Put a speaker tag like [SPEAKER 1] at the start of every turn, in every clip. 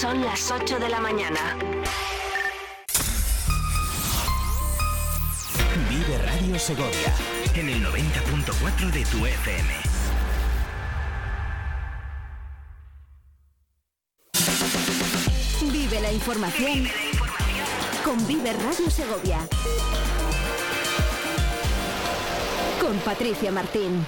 [SPEAKER 1] Son las 8 de la mañana.
[SPEAKER 2] Vive Radio Segovia en el 90.4 de tu FM.
[SPEAKER 3] Vive la información con Vive Radio Segovia. Con Patricia Martín.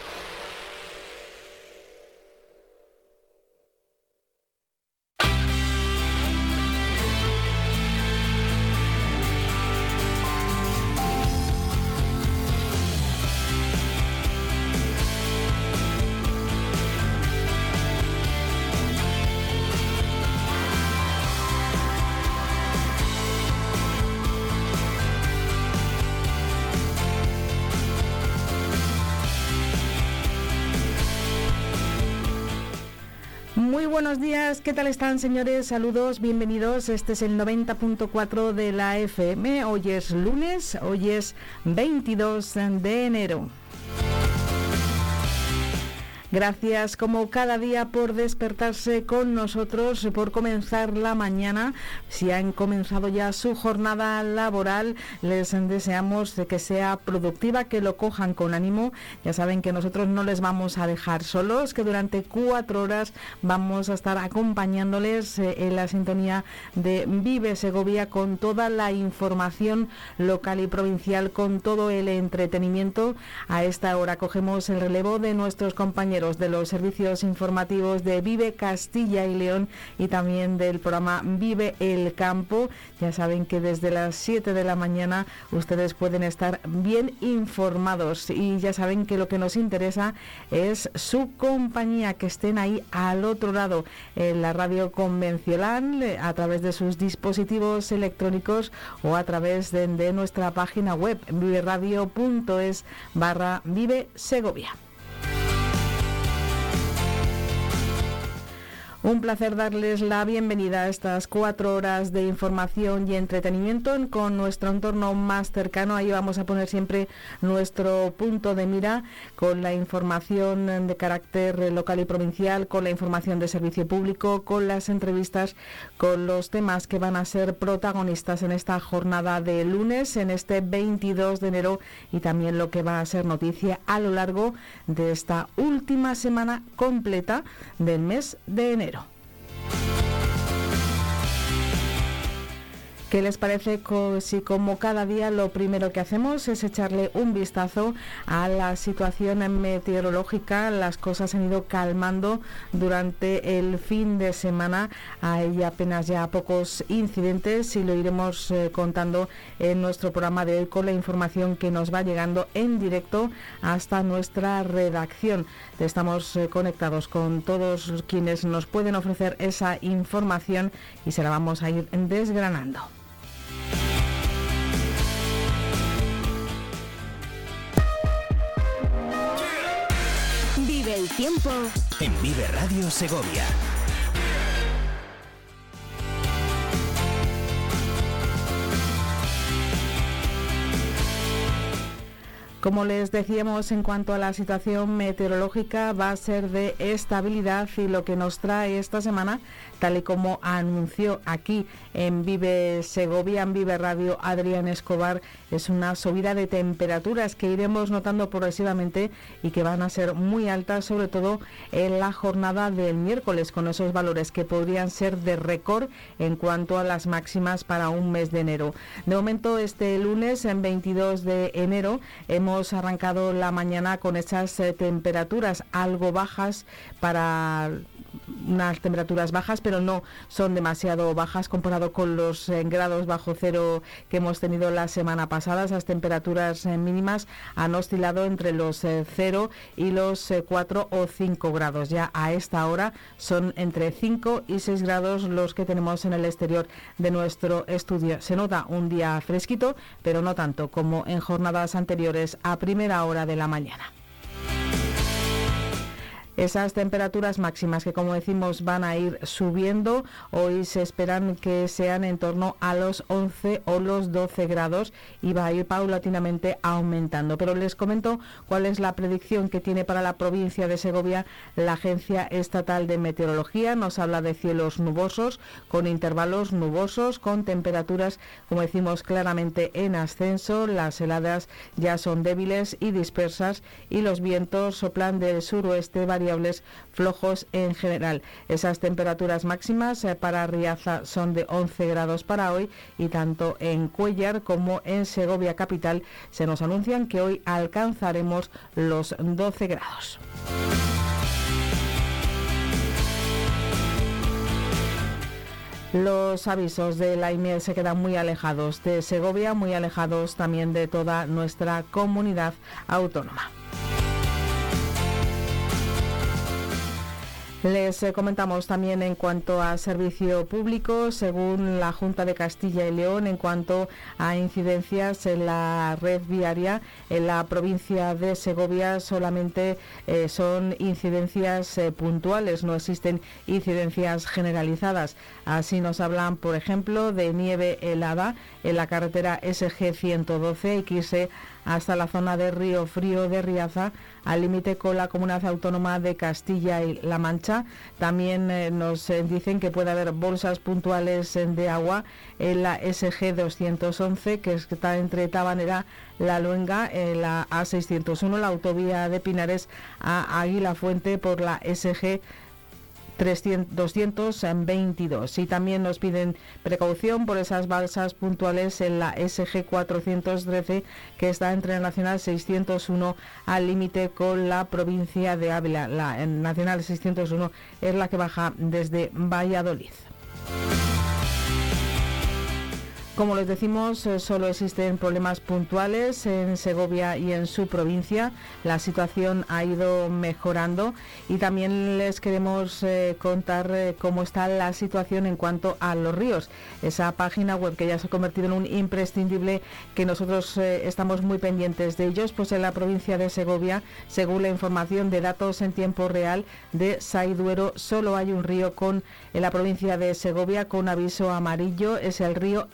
[SPEAKER 4] Buenos días, ¿qué tal están señores? Saludos, bienvenidos. Este es el 90.4 de la FM. Hoy es lunes, hoy es 22 de enero. Gracias como cada día por despertarse con nosotros, por comenzar la mañana. Si han comenzado ya su jornada laboral, les deseamos que sea productiva, que lo cojan con ánimo. Ya saben que nosotros no les vamos a dejar solos, que durante cuatro horas vamos a estar acompañándoles eh, en la sintonía de Vive Segovia con toda la información local y provincial, con todo el entretenimiento. A esta hora cogemos el relevo de nuestros compañeros de los servicios informativos de Vive Castilla y León y también del programa Vive el Campo. Ya saben que desde las 7 de la mañana ustedes pueden estar bien informados y ya saben que lo que nos interesa es su compañía, que estén ahí al otro lado en la radio convencional a través de sus dispositivos electrónicos o a través de, de nuestra página web viveradio.es barra Vive Segovia. Un placer darles la bienvenida a estas cuatro horas de información y entretenimiento con nuestro entorno más cercano. Ahí vamos a poner siempre nuestro punto de mira con la información de carácter local y provincial, con la información de servicio público, con las entrevistas, con los temas que van a ser protagonistas en esta jornada de lunes, en este 22 de enero y también lo que va a ser noticia a lo largo de esta última semana completa del mes de enero. ¿Qué les parece si como cada día lo primero que hacemos es echarle un vistazo a la situación meteorológica? Las cosas han ido calmando durante el fin de semana. Hay apenas ya pocos incidentes y lo iremos eh, contando en nuestro programa de hoy con la información que nos va llegando en directo hasta nuestra redacción. Estamos eh, conectados con todos quienes nos pueden ofrecer esa información y se la vamos a ir desgranando.
[SPEAKER 3] Tiempo
[SPEAKER 2] en Vive Radio Segovia.
[SPEAKER 4] Como les decíamos, en cuanto a la situación meteorológica, va a ser de estabilidad y lo que nos trae esta semana, tal y como anunció aquí en Vive Segovia, en Vive Radio Adrián Escobar, es una subida de temperaturas que iremos notando progresivamente y que van a ser muy altas, sobre todo en la jornada del miércoles, con esos valores que podrían ser de récord en cuanto a las máximas para un mes de enero. De momento, este lunes, en 22 de enero, hemos arrancado la mañana con esas eh, temperaturas algo bajas para unas temperaturas bajas, pero no son demasiado bajas comparado con los eh, grados bajo cero que hemos tenido la semana pasada. Esas temperaturas eh, mínimas han oscilado entre los 0 y los 4 o 5 grados. Ya a esta hora son entre 5 y 6 grados los que tenemos en el exterior de nuestro estudio. Se nota un día fresquito, pero no tanto como en jornadas anteriores a primera hora de la mañana. Esas temperaturas máximas que como decimos van a ir subiendo, hoy se esperan que sean en torno a los 11 o los 12 grados y va a ir paulatinamente aumentando. Pero les comento cuál es la predicción que tiene para la provincia de Segovia la Agencia Estatal de Meteorología. Nos habla de cielos nubosos con intervalos nubosos con temperaturas, como decimos claramente, en ascenso. Las heladas ya son débiles y dispersas y los vientos soplan del suroeste flojos en general. Esas temperaturas máximas eh, para Riaza son de 11 grados para hoy y tanto en Cuellar como en Segovia capital se nos anuncian que hoy alcanzaremos los 12 grados. Los avisos de la IME se quedan muy alejados de Segovia, muy alejados también de toda nuestra comunidad autónoma. Les eh, comentamos también en cuanto a servicio público, según la Junta de Castilla y León, en cuanto a incidencias en la red viaria, en la provincia de Segovia solamente eh, son incidencias eh, puntuales, no existen incidencias generalizadas. Así nos hablan, por ejemplo, de nieve helada en la carretera SG 112, y quise hasta la zona de Río Frío de Riaza, al límite con la comunidad autónoma de Castilla y La Mancha. También eh, nos eh, dicen que puede haber bolsas puntuales eh, de agua en la SG 211, que está entre Tabanera, La Luenga, la A601, la autovía de Pinares a Águila Fuente por la SG 222. Y también nos piden precaución por esas balsas puntuales en la SG 413 que está entre la Nacional 601 al límite con la provincia de Ávila. La Nacional 601 es la que baja desde Valladolid. Como les decimos, eh, solo existen problemas puntuales en Segovia y en su provincia. La situación ha ido mejorando y también les queremos eh, contar eh, cómo está la situación en cuanto a los ríos. Esa página web que ya se ha convertido en un imprescindible que nosotros estamos muy pendientes de ellos, pues en la provincia de Segovia, según la información de datos en tiempo real de Saiduero, solo hay un río con en la provincia de Segovia con aviso amarillo, es el río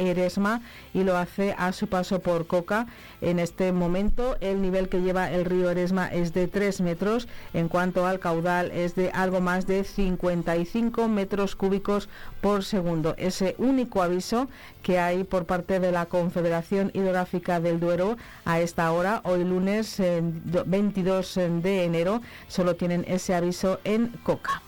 [SPEAKER 4] Y lo hace a su paso por Coca. En este momento el nivel que lleva el río Eresma es de 3 metros, en cuanto al caudal es de algo más de 55 metros cúbicos por segundo. Ese único aviso que hay por parte de la Confederación Hidrográfica del Duero a esta hora, hoy lunes 22 de enero, solo tienen ese aviso en Coca.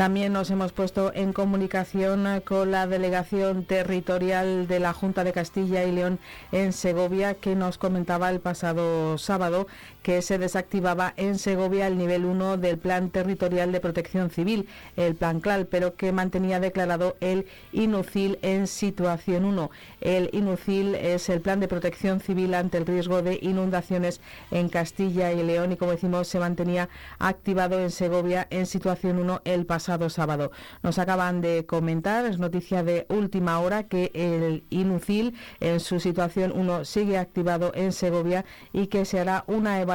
[SPEAKER 4] También nos hemos puesto en comunicación con la delegación territorial de la Junta de Castilla y León en Segovia, que nos comentaba el pasado sábado que se desactivaba en Segovia el nivel 1 del Plan Territorial de Protección Civil, el Plan CLAL, pero que mantenía declarado el INUCIL en situación 1. El INUCIL es el Plan de Protección Civil ante el riesgo de inundaciones en Castilla y León y, como decimos, se mantenía activado en Segovia en situación 1 el pasado sábado. Nos acaban de comentar, es noticia de última hora, que el INUCIL en su situación 1 sigue activado en Segovia y que se hará una evaluación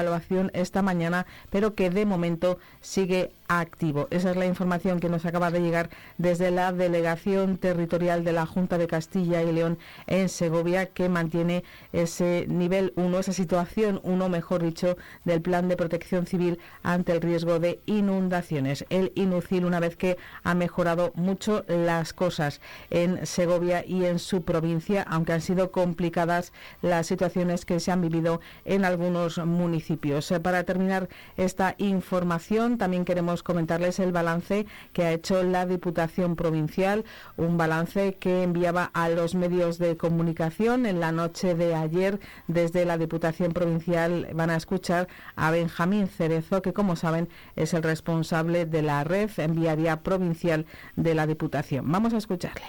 [SPEAKER 4] esta mañana, pero que de momento sigue activo. Esa es la información que nos acaba de llegar desde la Delegación Territorial de la Junta de Castilla y León en Segovia, que mantiene ese nivel 1, esa situación 1, mejor dicho, del Plan de Protección Civil ante el riesgo de inundaciones. El INUCIL, una vez que ha mejorado mucho las cosas en Segovia y en su provincia, aunque han sido complicadas las situaciones que se han vivido en algunos municipios. Para terminar esta información, también queremos comentarles el balance que ha hecho la Diputación Provincial, un balance que enviaba a los medios de comunicación en la noche de ayer desde la Diputación Provincial. Van a escuchar a Benjamín Cerezo, que como saben es el responsable de la red enviaria provincial de la Diputación. Vamos a escucharle.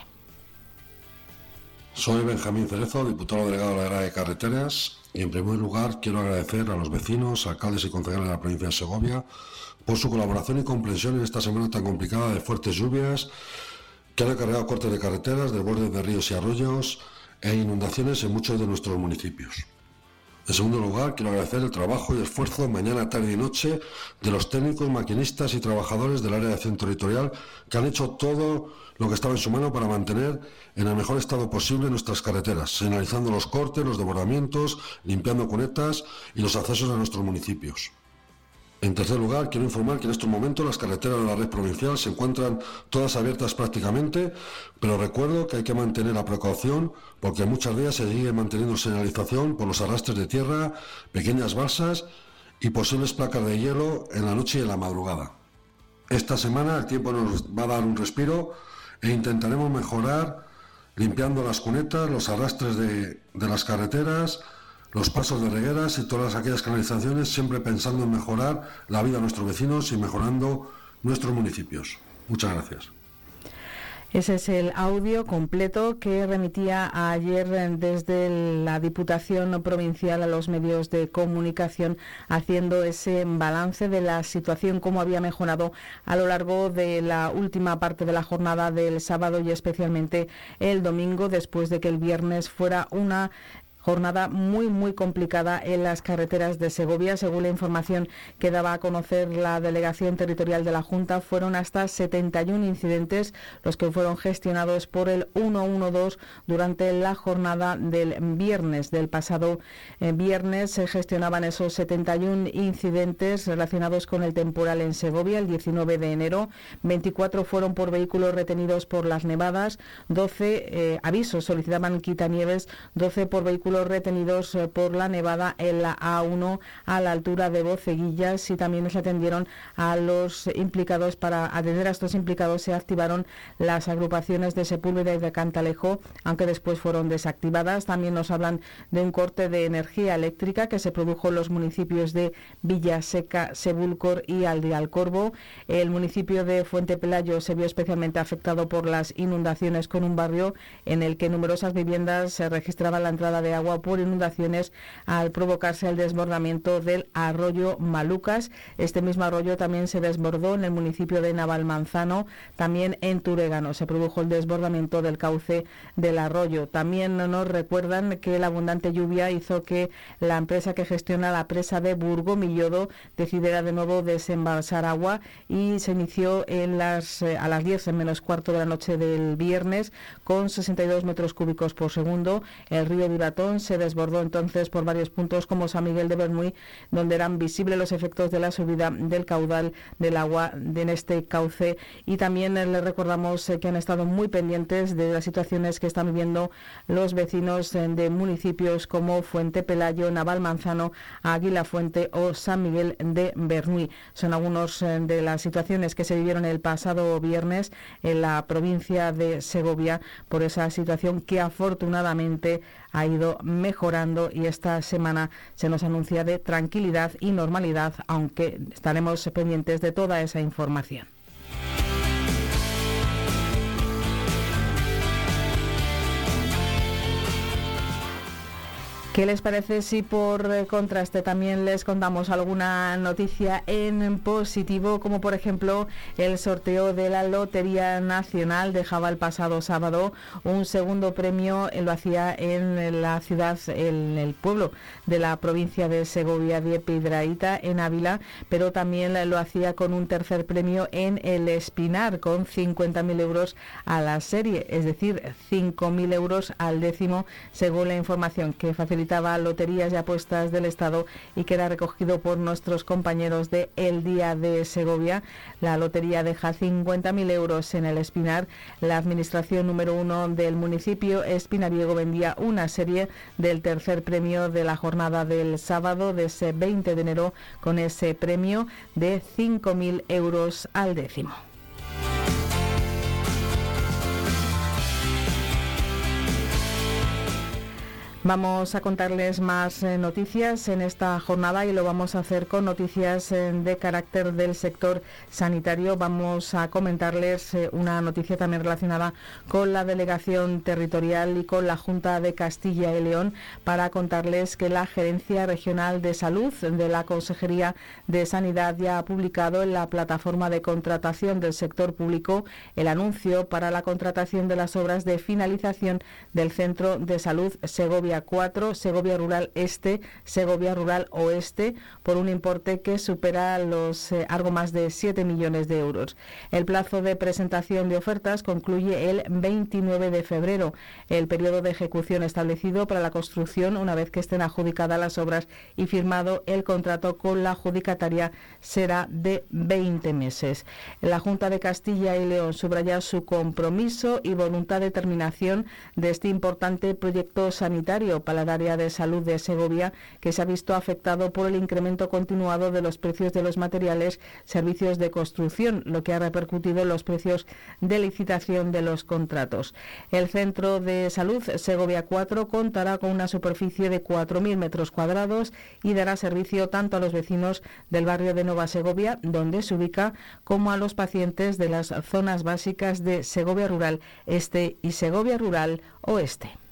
[SPEAKER 5] Soy Benjamín Cerezo, diputado delegado de la área de carreteras, y en primer lugar quiero agradecer a los vecinos, alcaldes y concejales de la provincia de Segovia por su colaboración y comprensión en esta semana tan complicada de fuertes lluvias que han acarreado cortes de carreteras, desbordes de ríos y arroyos e inundaciones en muchos de nuestros municipios. En segundo lugar, quiero agradecer el trabajo y esfuerzo mañana, tarde y noche de los técnicos, maquinistas y trabajadores del área de acción territorial que han hecho todo lo que estaba en su mano para mantener en el mejor estado posible nuestras carreteras, señalizando los cortes, los desbordamientos, limpiando cunetas y los accesos a nuestros municipios. En tercer lugar, quiero informar que en estos momentos las carreteras de la red provincial se encuentran todas abiertas prácticamente, pero recuerdo que hay que mantener la precaución porque muchas de ellas se sigue manteniendo señalización por los arrastres de tierra, pequeñas balsas y posibles placas de hielo en la noche y en la madrugada. Esta semana el tiempo nos va a dar un respiro e intentaremos mejorar limpiando las cunetas, los arrastres de, de las carreteras, los pasos de regueras y todas aquellas canalizaciones, siempre pensando en mejorar la vida de nuestros vecinos y mejorando nuestros municipios. Muchas gracias.
[SPEAKER 4] Ese es el audio completo que remitía ayer desde la Diputación Provincial a los medios de comunicación, haciendo ese balance de la situación, cómo había mejorado a lo largo de la última parte de la jornada del sábado y especialmente el domingo, después de que el viernes fuera una Jornada muy, muy complicada en las carreteras de Segovia. Según la información que daba a conocer la Delegación Territorial de la Junta, fueron hasta 71 incidentes los que fueron gestionados por el 112 durante la jornada del viernes. Del pasado eh, viernes se gestionaban esos 71 incidentes relacionados con el temporal en Segovia el 19 de enero. 24 fueron por vehículos retenidos por las nevadas. 12 eh, avisos solicitaban quitanieves. 12 por vehículos retenidos eh, por la nevada en la A1 a la altura de Boceguillas y también se atendieron a los implicados. Para atender a estos implicados se activaron las agrupaciones de Sepúlveda y de Cantalejo, aunque después fueron desactivadas. También nos hablan de un corte de energía eléctrica que se produjo en los municipios de Villaseca, Sebulcor y Alcorvo. El municipio de Fuente Pelayo se vio especialmente afectado por las inundaciones con un barrio en el que numerosas viviendas se registraba la entrada de agua por inundaciones al provocarse el desbordamiento del arroyo Malucas. Este mismo arroyo también se desbordó en el municipio de Navalmanzano, también en Turégano. Se produjo el desbordamiento del cauce del arroyo. También nos recuerdan que la abundante lluvia hizo que la empresa que gestiona la presa de Burgo Millodo decidiera de nuevo desembalsar agua y se inició en las, eh, a las 10 en menos cuarto de la noche del viernes con 62 metros cúbicos por segundo. El río Se desbordó entonces por varios puntos como San Miguel de Bermuy, donde eran visibles los efectos de la subida del caudal del agua en este cauce. Y también eh, les recordamos eh, que han estado muy pendientes de las situaciones que están viviendo los vecinos eh, de municipios como Fuente Pelayo, Naval Manzano, Águila Fuente o San Miguel de Bernuy. Son algunas de las situaciones que se vivieron el pasado viernes en la provincia de Segovia por esa situación que afortunadamente ha ido mejorando y esta semana se nos anuncia de tranquilidad y normalidad, aunque estaremos pendientes de toda esa información. ¿Qué les parece si por eh, contraste también les contamos alguna noticia en positivo, como por ejemplo el sorteo de la Lotería Nacional dejaba el pasado sábado un segundo premio, lo hacía en la ciudad, en el pueblo de la provincia de Segovia de Piedraíta, en Ávila, pero también lo hacía con un tercer premio en el Espinar, con 50.000 euros a la serie, es decir, 5.000 euros al décimo, según la información que facilita Loterías y Apuestas del Estado y queda recogido por nuestros compañeros de El Día de Segovia. La lotería deja 50.000 euros en el Espinar. La administración número uno del municipio, Espinariego, vendía una serie del tercer premio de la jornada del sábado de ese 20 de enero con ese premio de 5.000 euros al décimo. Vamos a contarles más eh, noticias en esta jornada y lo vamos a hacer con noticias eh, de carácter del sector sanitario. Vamos a comentarles eh, una noticia también relacionada con la delegación territorial y con la Junta de Castilla y León para contarles que la Gerencia Regional de Salud de la Consejería de Sanidad ya ha publicado en la plataforma de contratación del sector público el anuncio para la contratación de las obras de finalización del Centro de Salud Segovia 4, Segovia Rural Este, Segovia Rural Oeste, por un importe que supera los eh, algo más de 7 millones de euros. El plazo de presentación de ofertas concluye el 29 de febrero. El periodo de ejecución establecido para la construcción, una vez que estén adjudicadas las obras y firmado el contrato con la adjudicataria, será de 20 meses. La Junta de Castilla y León subraya su compromiso y voluntad de terminación de este importante proyecto sanitario para el área de salud de Segovia, que se ha visto afectado por el incremento continuado de los precios de los materiales, servicios de construcción, lo que ha repercutido en los precios de licitación de los contratos. El Centro de Salud Segovia 4 contará con una superficie de 4.000 metros cuadrados y dará servicio tanto a los vecinos del barrio de Nueva Segovia, donde se ubica, como a los pacientes de las zonas básicas de Segovia Rural Este y Segovia Rural Oeste.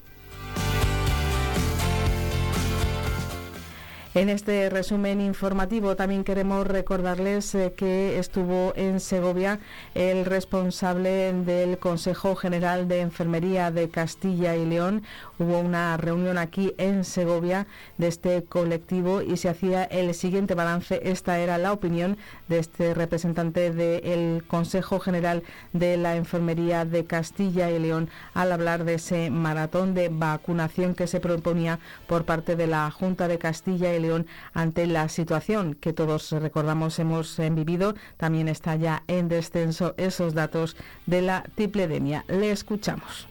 [SPEAKER 4] En este resumen informativo también queremos recordarles eh, que estuvo en Segovia el responsable del Consejo General de Enfermería de Castilla y León. Hubo una reunión aquí en Segovia de este colectivo y se hacía el siguiente balance. Esta era la opinión de este representante del Consejo General de la Enfermería de Castilla y León al hablar de ese maratón de vacunación que se proponía por parte de la Junta de Castilla y León ante la situación que todos recordamos hemos eh, vivido. También está ya en descenso esos datos de la tripledemia. Le escuchamos.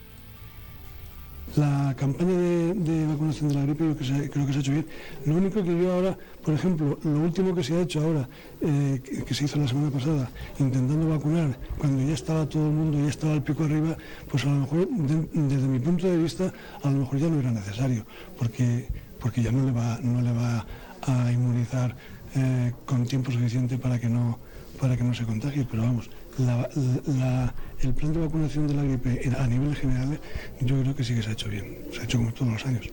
[SPEAKER 6] La campaña de, vacunación de la gripe yo creo que se ha hecho bien. Lo único que yo ahora, por ejemplo, lo último que se ha hecho ahora, eh, que, se hizo la semana pasada, intentando vacunar, cuando ya estaba todo el mundo, ya estaba el pico arriba, pues a lo mejor, desde mi punto de vista, a lo mejor ya no era necesario, porque porque ya no le va, no le va a inmunizar eh, con tiempo suficiente para que no, para que no se contagie. Pero vamos, el plan de vacunación de la gripe a nivel general yo creo que sí que se ha hecho bien, se ha hecho como todos los años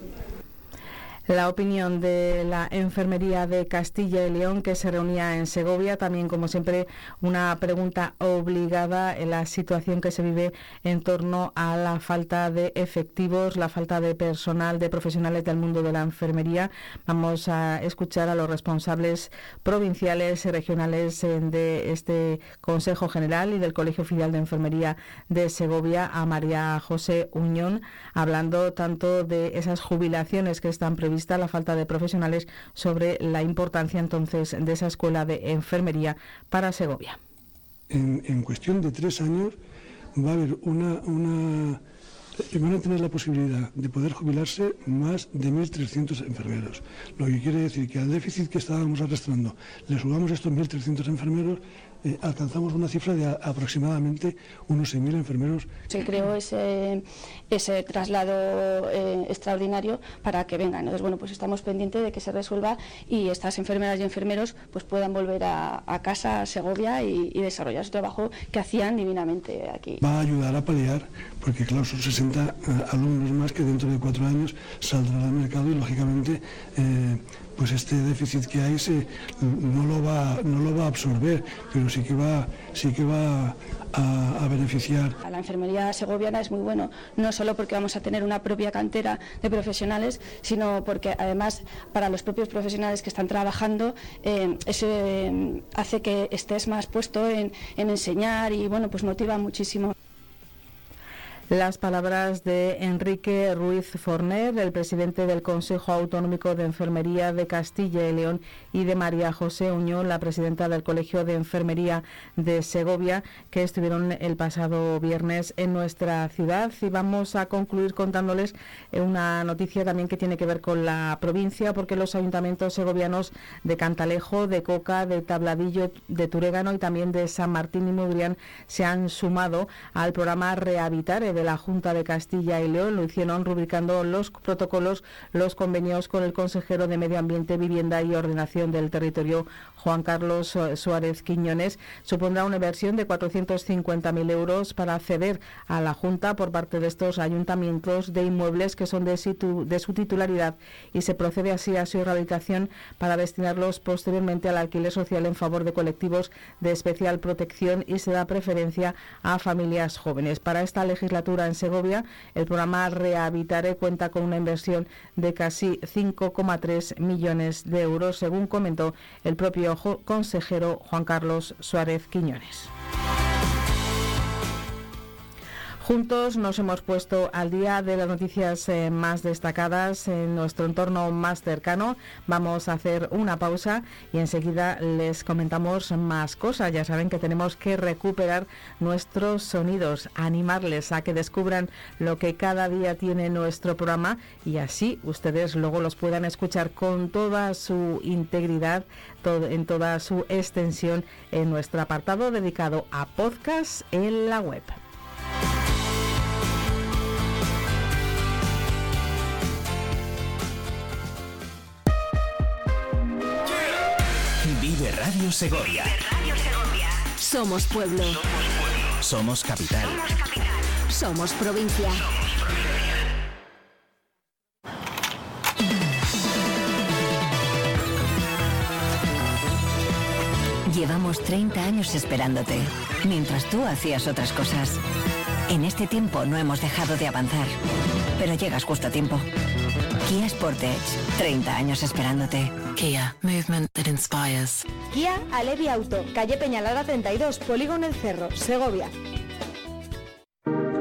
[SPEAKER 4] la opinión de la Enfermería de Castilla y León que se reunía en Segovia. También, como siempre, una pregunta obligada en la situación que se vive en torno a la falta de efectivos, la falta de personal, de profesionales del mundo de la enfermería. Vamos a escuchar a los responsables provinciales y regionales eh, de este Consejo General y del Colegio Oficial de Enfermería de Segovia, a María José Uñón, hablando tanto de esas jubilaciones que están previstas vista la falta de profesionales sobre la importancia entonces de esa escuela de enfermería para Segovia.
[SPEAKER 6] En, cuestión de tres años va a haber una, una van a tener la posibilidad de poder jubilarse más de 1.300 enfermeros. Lo que quiere decir que al déficit que estábamos arrastrando le subamos estos 1.300 enfermeros eh, alcanzamos una cifra de aproximadamente unos 6.000 enfermeros.
[SPEAKER 7] Se creó ese, ese traslado eh, extraordinario para que vengan. Entonces, bueno, pues estamos pendientes de que se resuelva y estas enfermeras y enfermeros pues puedan volver a, casa, a Segovia y, desarrollar su trabajo que hacían divinamente aquí.
[SPEAKER 6] Va a ayudar a paliar, porque claro, son 60 eh, alumnos más que dentro de cuatro años saldrán al mercado y lógicamente pues este déficit que hay se, no, lo va, no lo va a absorber, pero sí que va, sí que va a, beneficiar.
[SPEAKER 7] La enfermería segoviana es muy bueno, no solo porque vamos a tener una propia cantera de profesionales, sino porque además para los propios profesionales que están trabajando, eh, eso eh, hace que estés más puesto en, en enseñar y bueno, pues motiva muchísimo.
[SPEAKER 4] Las palabras de Enrique Ruiz Forner, el presidente del Consejo Autonómico de Enfermería de Castilla y León, y de María José Uñón, la presidenta del Colegio de Enfermería de Segovia, que estuvieron el pasado viernes en nuestra ciudad. Y vamos a concluir contándoles eh, una noticia también que tiene que ver con la provincia, porque los ayuntamientos segovianos de Cantalejo, de Coca, de Tabladillo, de Turégano y también de San Martín y Mudrián se han sumado al programa Rehabitar la Junta de Castilla y León. Lo hicieron rubricando los protocolos, los convenios con el consejero de Medio Ambiente, Vivienda y Ordenación del Territorio, Juan Carlos Suárez Quiñones. Supondrá una inversión de 450.000 euros para acceder a la Junta por parte de estos ayuntamientos de inmuebles que son de, de su titularidad y se procede así a su rehabilitación para destinarlos posteriormente al alquiler social en favor de colectivos de especial protección y se da preferencia a familias jóvenes. Para esta legislatura en Segovia, el programa Rehabitare cuenta con una inversión de casi 5,3 millones de euros, según comentó el propio consejero Juan Carlos Suárez Quiñones. Juntos nos hemos puesto al día de las noticias eh, más destacadas en nuestro entorno más cercano. Vamos a hacer una pausa y enseguida les comentamos más cosas. Ya saben que tenemos que recuperar nuestros sonidos, animarles a que descubran lo que cada día tiene nuestro programa y así ustedes luego los puedan escuchar con toda su integridad, en toda su extensión en nuestro apartado dedicado a podcast en la web.
[SPEAKER 2] Radio Segovia.
[SPEAKER 3] Somos pueblo.
[SPEAKER 2] Somos capital.
[SPEAKER 3] Somos provincia.
[SPEAKER 8] Llevamos 30 años esperándote, mientras tú hacías otras cosas. En este tiempo no hemos dejado de avanzar, pero llegas justo a tiempo. Kia Sportage, 30 años esperándote.
[SPEAKER 9] Kia, movement that inspires.
[SPEAKER 10] Kia Alevi Auto, calle Peñalara 32, Polígono El Cerro, Segovia.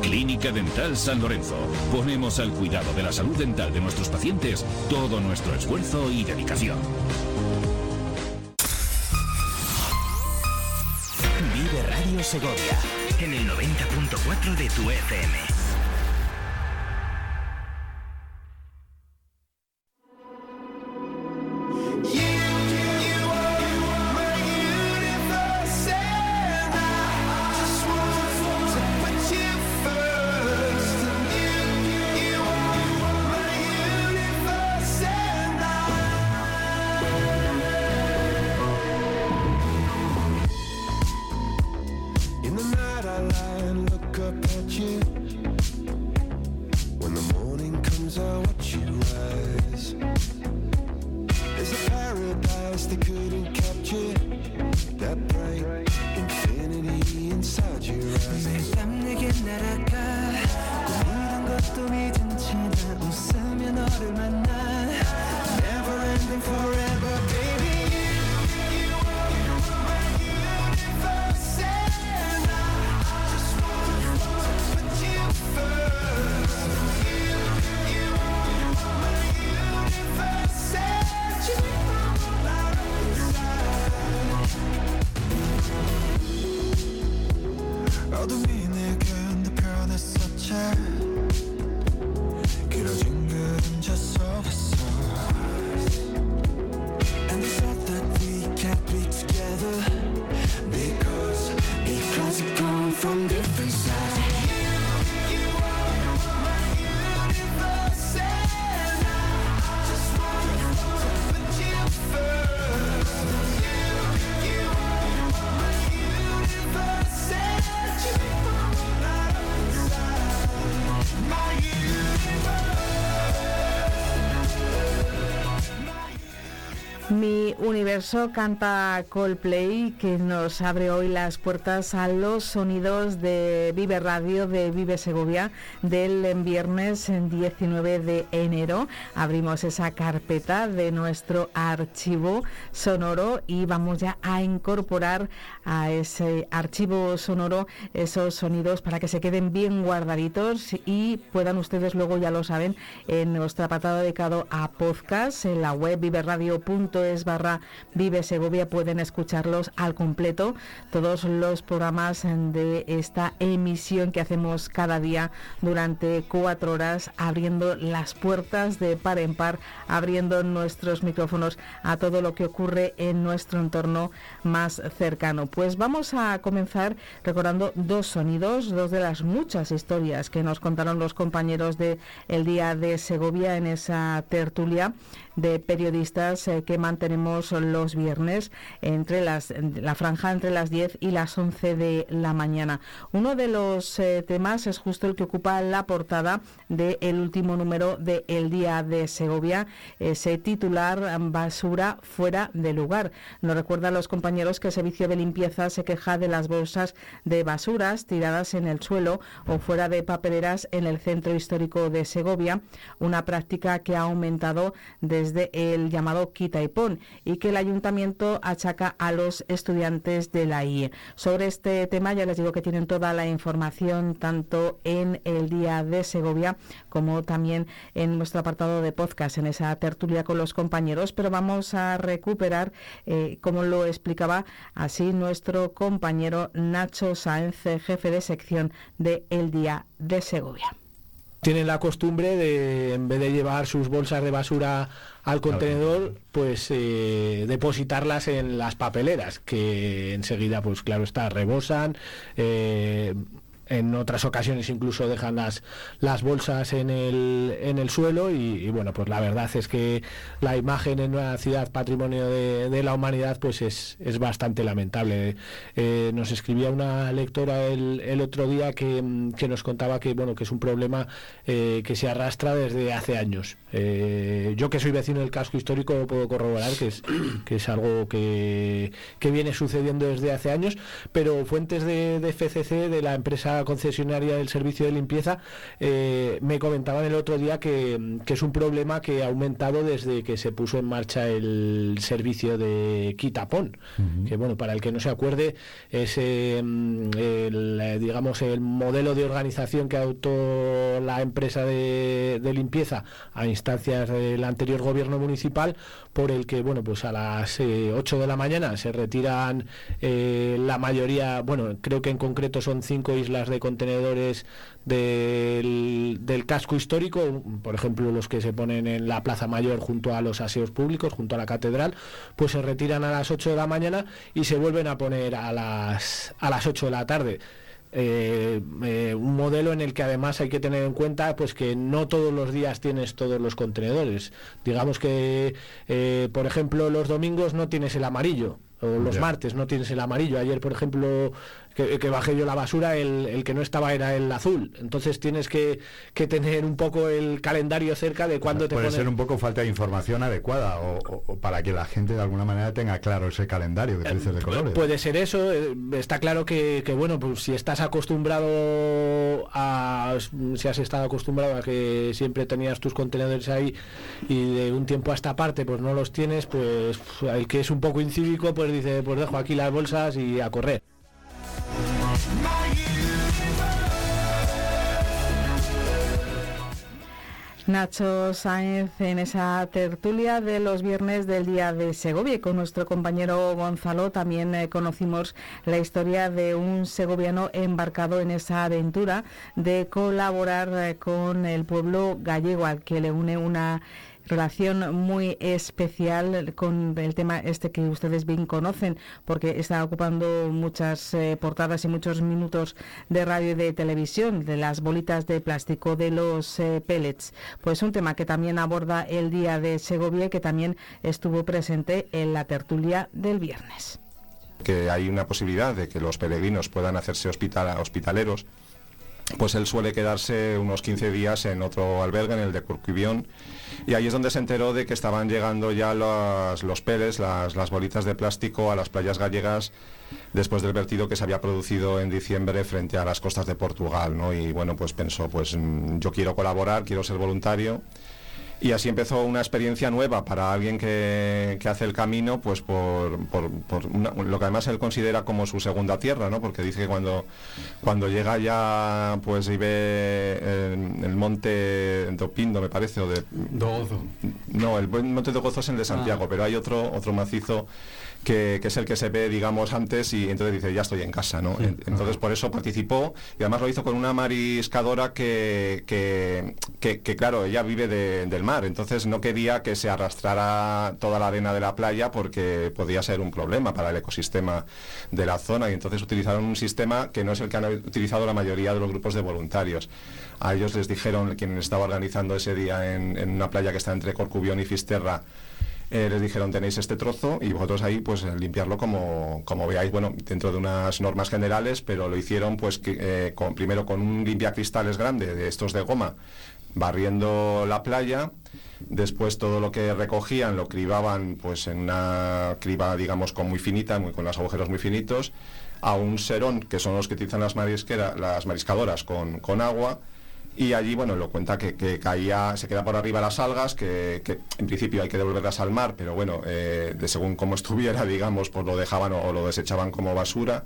[SPEAKER 11] Clínica Dental San Lorenzo. Ponemos al cuidado de la salud dental de nuestros pacientes todo nuestro esfuerzo y dedicación.
[SPEAKER 2] Vive Radio Segovia en el 90.4 de tu FM.
[SPEAKER 4] Universo canta Coldplay que nos abre hoy las puertas a los sonidos de Vive Radio de Vive Segovia del viernes 19 de enero. Abrimos esa carpeta de nuestro archivo sonoro y vamos ya a incorporar a ese archivo sonoro esos sonidos para que se queden bien guardaditos y puedan ustedes luego ya lo saben en nuestro apartado dedicado a podcast en la web viveradio.com es barra Vive Segovia pueden escucharlos al completo, todos los programas de esta emisión que hacemos cada día durante cuatro horas, abriendo las puertas de par en par, abriendo nuestros micrófonos a todo lo que ocurre en nuestro entorno más cercano. Pues vamos a comenzar recordando dos sonidos, dos de las muchas historias que nos contaron los compañeros de El Día de Segovia en esa tertulia de periodistas eh, que mantenemos los viernes entre las la franja entre las 10 y las 11 de la mañana. Uno de los eh, temas es justo el que ocupa la portada del último número de El Día de Segovia, ese titular basura fuera de lugar. Nos recuerda a los compañeros que el servicio de limpieza se queja de las bolsas de basuras tiradas en el suelo o fuera de papeleras en el centro histórico de Segovia, una práctica que ha aumentado desde de el llamado quita y pon y que el ayuntamiento achaca a los estudiantes de la IE. Sobre este tema ya les digo que tienen toda la información tanto en el día de Segovia como también en nuestro apartado de podcast, en esa tertulia con los compañeros, pero vamos a recuperar, eh, como lo explicaba así nuestro compañero Nacho Sáenz, jefe de sección de El Día de Segovia
[SPEAKER 12] tienen la costumbre de, en vez de llevar sus bolsas de basura al contenedor, pues eh, depositarlas en las papeleras, que enseguida, pues claro está, rebosan. Eh, en otras ocasiones incluso dejan las, las bolsas en el, en el suelo y, bueno, pues la verdad es que la imagen en una ciudad patrimonio de, la humanidad pues es, es bastante lamentable. Eh, nos escribía una lectora el, el otro día que, nos contaba que bueno que es un problema eh, que se arrastra desde hace años. Eh, yo que soy vecino del casco histórico puedo corroborar que es, que es algo que, que viene sucediendo desde hace años, pero fuentes de, de FCC, de la empresa concesionaria del servicio de limpieza eh, me comentaban el otro día que, es un problema que ha aumentado desde que se puso en marcha el servicio de Quitapón, que bueno, para el que no se acuerde, es eh, el, digamos el modelo de organización que adoptó la empresa de, limpieza a instancias del anterior gobierno municipal, por el que bueno, pues a las 8 eh, de la mañana se retiran la mayoría, bueno, creo que en concreto son cinco islas de contenedores del, casco histórico, por ejemplo los que se ponen en la Plaza Mayor junto a los aseos públicos, junto a la catedral, pues se retiran a las 8 de la mañana y se vuelven a poner a las, a las 8 de la tarde. Eh, eh, un modelo en el que además hay que tener en cuenta pues que no todos los días tienes todos los contenedores digamos que eh, por ejemplo los domingos no tienes el amarillo o los martes no tienes el amarillo. Ayer, por ejemplo, que, bajé yo la basura, el, que no estaba era el azul. Entonces tienes que, tener un poco el calendario cerca de cuando te
[SPEAKER 13] Puede ser un poco falta de información adecuada o, para que la gente de alguna manera tenga claro ese calendario que tú dices de colores.
[SPEAKER 12] Puede ser eso. Eh, está claro que, bueno, pues si estás acostumbrado a... Si has estado acostumbrado a que siempre tenías tus contenedores ahí y de un tiempo a esta parte pues no los tienes, pues el que es un poco incívico, pues dice, pues dejo aquí las bolsas y a correr.
[SPEAKER 4] Nacho Sáenz en esa tertulia de los viernes del día de Segovia. Con nuestro compañero Gonzalo también eh, conocimos la historia de un segoviano embarcado en esa aventura de colaborar eh, con el pueblo gallego al que le une una relación muy especial con el tema este que ustedes bien conocen, porque está ocupando muchas eh, portadas y muchos minutos de radio y de televisión, de las bolitas de plástico, de los eh, pellets. Pues un tema que también aborda el Día de Segovia y que también estuvo presente en la tertulia del viernes.
[SPEAKER 14] Que hay una posibilidad de que los peregrinos puedan hacerse hospitaleros pues él suele quedarse unos 15 días en otro albergue, en el de Curcubión, y ahí es donde se enteró de que estaban llegando ya los, los peles, las, las bolitas de plástico a las playas gallegas después del vertido que se había producido en diciembre frente a las costas de Portugal, ¿no? Y bueno, pues pensó, pues mm, yo quiero colaborar, quiero ser voluntario y así empezó una experiencia nueva para alguien que, que hace el camino, pues por, por- por una- lo que además él considera como su segunda tierra, ¿no? Porque dice que cuando, cuando llega ya, pues y ve el, el monte Dopindo, me parece, o de...
[SPEAKER 15] Dogozo.
[SPEAKER 14] No, el monte de Gozo es el de Santiago,
[SPEAKER 15] Ah.
[SPEAKER 14] pero hay otro, otro macizo que, que es el que se ve, digamos, antes y entonces dice, ya estoy en casa, ¿no? En- Entonces por eso participó y además lo hizo con una mariscadora que, que, que- que, claro, ella vive de- del mar, entonces no quería que se arrastrara toda la arena de la playa porque podía ser un problema para el ecosistema de la zona y entonces utilizaron un sistema que no es el que han utilizado la mayoría de los grupos de voluntarios. A ellos les dijeron, quien estaba organizando ese día en, en una playa que está entre Corcubión y Fisterra, eh, les dijeron tenéis este trozo y vosotros ahí pues eh, limpiarlo como, como veáis, bueno, dentro de unas normas generales, pero lo hicieron pues que, eh, con, primero con un limpiacristales grande de estos de goma, barriendo la playa, después todo lo que recogían lo cribaban pues en una criba digamos con muy finita, muy, con los agujeros muy finitos, a un serón, que son los que utilizan las, marisquera, las mariscadoras con, con agua, y allí, bueno, lo cuenta que, caía, se queda por arriba las algas, que, en principio hay que devolverlas al mar, pero bueno, eh, de según cómo estuviera, digamos, pues lo dejaban o lo desechaban como basura.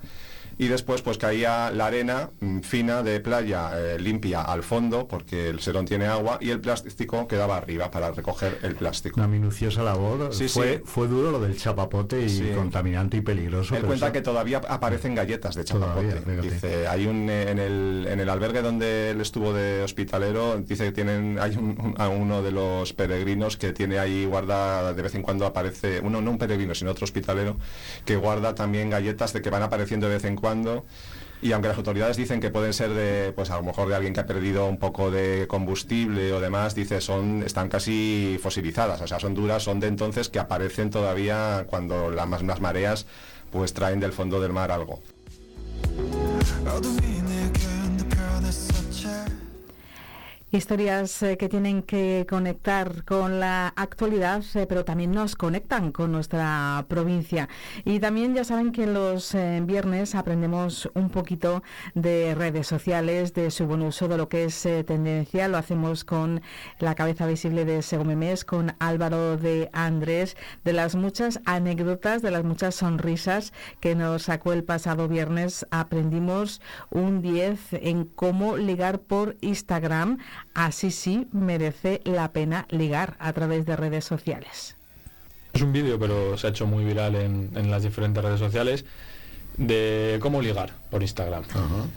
[SPEAKER 14] Y después pues caía la arena mm, fina de playa eh, limpia al fondo, porque el serón tiene agua, y el plástico quedaba arriba para recoger el plástico.
[SPEAKER 13] Una minuciosa labor.
[SPEAKER 14] Sí,
[SPEAKER 13] fue,
[SPEAKER 14] sí.
[SPEAKER 13] fue duro lo del chapapote y
[SPEAKER 14] Sí.
[SPEAKER 13] contaminante y peligroso.
[SPEAKER 14] Él cuenta
[SPEAKER 13] eso-
[SPEAKER 14] que todavía aparecen galletas de chapapote.
[SPEAKER 13] Todavía,
[SPEAKER 14] dice, hay un eh, en el, en el albergue donde él estuvo de hospitalero, dice que tienen, hay un, un- a uno de los peregrinos que tiene ahí guarda, de vez en cuando aparece, uno no un peregrino, sino otro hospitalero, que guarda también galletas de que van apareciendo de vez en cuando. Y aunque las autoridades dicen que pueden ser de, pues a lo mejor de alguien que ha perdido un poco de combustible o demás, dice son, están casi fosilizadas, o sea, son duras, son de entonces que aparecen todavía cuando la- las, las mareas pues traen del fondo del mar algo.
[SPEAKER 4] Historias eh, que tienen que conectar con la actualidad, eh, pero también nos conectan con nuestra provincia. Y también ya saben que los eh, viernes aprendemos un poquito de redes sociales, de su buen uso, de lo que es tendencia. Lo hacemos con la cabeza visible de Segomemés, con Álvaro de Andrés, de las muchas anécdotas, de las muchas sonrisas que nos sacó el pasado viernes. Aprendimos un 10 en cómo ligar por Instagram. Así sí merece la pena ligar a través de redes sociales.
[SPEAKER 15] Es un vídeo, pero se ha hecho muy viral en, en las diferentes redes sociales de cómo ligar por Instagram.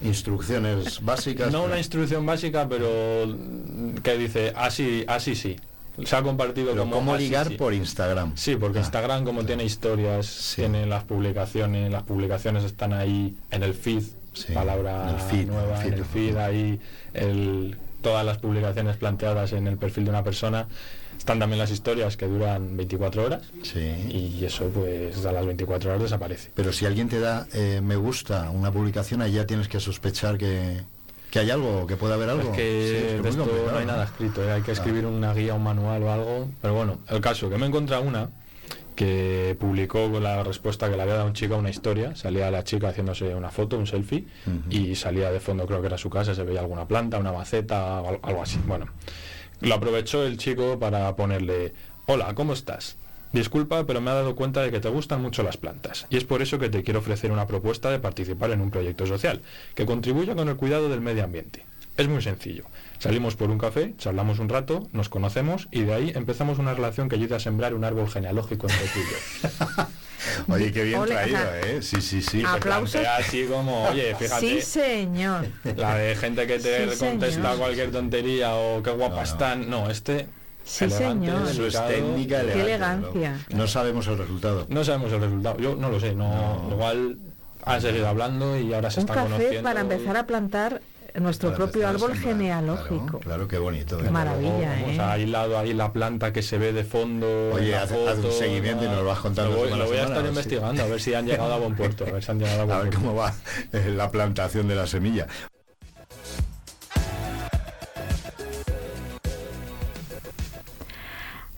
[SPEAKER 16] Instrucciones básicas.
[SPEAKER 15] No una instrucción básica, pero que dice así, así sí. Se ha compartido
[SPEAKER 16] Pero
[SPEAKER 15] como
[SPEAKER 16] cómo
[SPEAKER 15] así
[SPEAKER 16] ligar
[SPEAKER 15] sí.
[SPEAKER 16] por Instagram.
[SPEAKER 15] Sí, porque Instagram como tiene historias, tiene las publicaciones, las publicaciones están ahí en el feed, palabra
[SPEAKER 16] en el feed,
[SPEAKER 15] nueva,
[SPEAKER 16] en el
[SPEAKER 15] en
[SPEAKER 16] feed,
[SPEAKER 15] el feed, ahí el- todas las publicaciones planteadas en el perfil de una persona. Están también las historias que duran 24 horas y eso pues a las 24 horas desaparece.
[SPEAKER 16] Pero si alguien te da eh, me gusta una publicación, ahí ya tienes que sospechar que, que hay algo, que puede haber algo.
[SPEAKER 15] Es que
[SPEAKER 16] Sí, es que
[SPEAKER 15] de
[SPEAKER 16] muy
[SPEAKER 15] esto
[SPEAKER 16] complicado,
[SPEAKER 15] no hay nada escrito, ¿eh? hay que escribir una guía, un manual o algo. Pero bueno, el caso, que me he encontrado una que publicó con la respuesta que le había dado un chico a una historia. Salía la chica haciéndose una foto, un selfie, y salía de fondo, creo que era su casa, se veía alguna planta, una maceta, algo así. Bueno, lo aprovechó el chico para ponerle, hola, ¿cómo estás? Disculpa, pero me he dado cuenta de que te gustan mucho las plantas y es por eso que te quiero ofrecer una propuesta de participar en un proyecto social que contribuya con el cuidado del medio ambiente. Es muy sencillo. Salimos por un café, charlamos un rato, nos conocemos y de ahí empezamos una relación que ayude a sembrar un árbol genealógico entre tú y yo.
[SPEAKER 16] Oye, qué bien
[SPEAKER 4] Ole,
[SPEAKER 16] traído. ¿eh? Sí, sí, sí.
[SPEAKER 15] Se
[SPEAKER 4] Aplausos.
[SPEAKER 15] plantea así como, oye, fíjate,
[SPEAKER 4] Sí, señor.
[SPEAKER 15] la de gente que te
[SPEAKER 4] Sí,
[SPEAKER 15] contesta
[SPEAKER 4] señor.
[SPEAKER 15] cualquier tontería o qué guapa están. No, este
[SPEAKER 4] Sí,
[SPEAKER 15] elegante,
[SPEAKER 4] señor.
[SPEAKER 16] Eso es técnica
[SPEAKER 4] Qué
[SPEAKER 16] elegante.
[SPEAKER 4] elegancia.
[SPEAKER 16] No sabemos el resultado.
[SPEAKER 15] No sabemos el resultado. Yo no lo sé. No, igual han seguido hablando y ahora se
[SPEAKER 4] Un
[SPEAKER 15] están
[SPEAKER 4] café
[SPEAKER 15] conociendo.
[SPEAKER 4] para empezar a plantar nuestro
[SPEAKER 16] Para
[SPEAKER 4] propio árbol
[SPEAKER 16] sembrar,
[SPEAKER 4] genealógico.
[SPEAKER 16] Claro, qué bonito. ¿eh?
[SPEAKER 4] Maravilla, ¿eh?
[SPEAKER 15] aislado ahí la planta que se ve de fondo.
[SPEAKER 16] Oye, haz- un seguimiento y nos lo vas contando
[SPEAKER 15] Lo voy, lo voy a estar
[SPEAKER 16] sí.
[SPEAKER 15] investigando a ver si han llegado a buen puerto. A ver si han llegado a buen
[SPEAKER 16] A ver
[SPEAKER 15] puerto.
[SPEAKER 16] cómo va eh, la plantación de la semilla.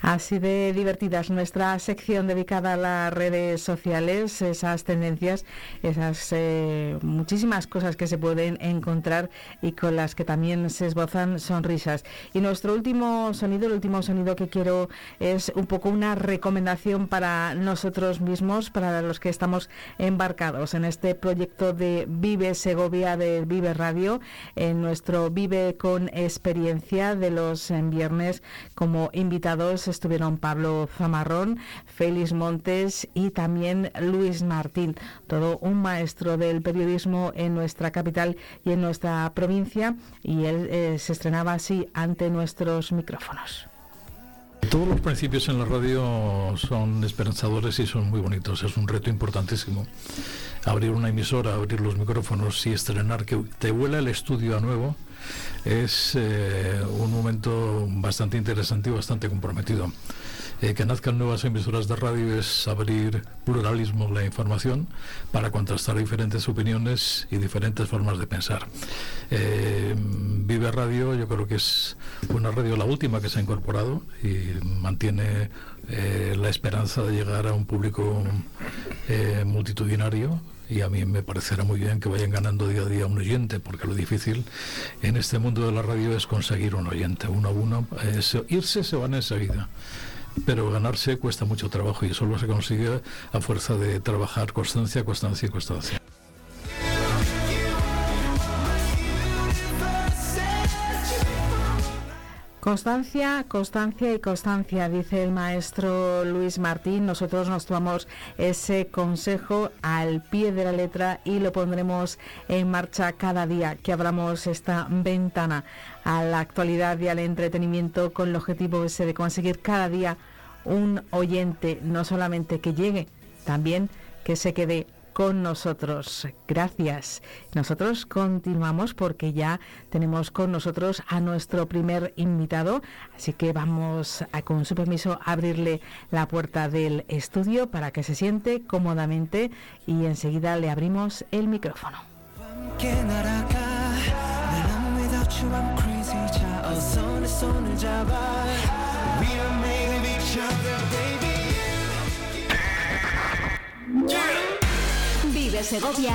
[SPEAKER 4] Así de divertidas nuestra sección dedicada a las redes sociales, esas tendencias, esas eh, muchísimas cosas que se pueden encontrar y con las que también se esbozan sonrisas. Y nuestro último sonido, el último sonido que quiero es un poco una recomendación para nosotros mismos, para los que estamos embarcados en este proyecto de Vive Segovia de Vive Radio, en nuestro Vive con experiencia de los viernes como invitados estuvieron Pablo Zamarrón, Félix Montes y también Luis Martín, todo un maestro del periodismo en nuestra capital y en nuestra provincia, y él eh, se estrenaba así ante nuestros micrófonos.
[SPEAKER 17] Todos los principios en la radio son esperanzadores y son muy bonitos. Es un reto importantísimo. Abrir una emisora, abrir los micrófonos y estrenar, que te vuela el estudio a nuevo es eh, un momento bastante interesante y bastante comprometido. Eh, que nazcan nuevas emisoras de radio es abrir pluralismo la información para contrastar diferentes opiniones y diferentes formas de pensar. Eh, Vive Radio yo creo que es una radio la última que se ha incorporado y mantiene la esperanza de llegar a un público multitudinario y a mí me parecerá muy bien que vayan ganando día a día un oyente, porque lo difícil en este mundo de la radio es conseguir un oyente, uno a uno. irse se van enseguida pero ganarse cuesta mucho trabajo y solo se consigue a fuerza de trabajar constancia, constancia y constancia.
[SPEAKER 4] Constancia, constancia y constancia, dice el maestro Luis Martín. Nosotros nos tomamos ese consejo al pie de la letra y lo pondremos en marcha cada día que abramos esta ventana a la actualidad y al entretenimiento con el objetivo ese de conseguir cada día un oyente, no solamente que llegue, también que se quede con nosotros. Gracias. Nosotros continuamos porque ya tenemos con nosotros a nuestro primer invitado, así que vamos a, con su permiso a abrirle la puerta del estudio para que se siente cómodamente y enseguida le abrimos el micrófono.
[SPEAKER 3] Vive Segovia.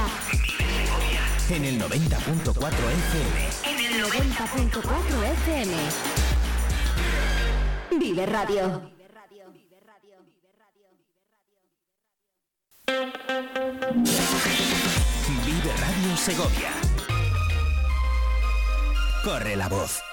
[SPEAKER 2] En el 90.4 FM.
[SPEAKER 3] En el 90.4 FM. Vive Radio.
[SPEAKER 2] Vive Radio Segovia. Corre la voz.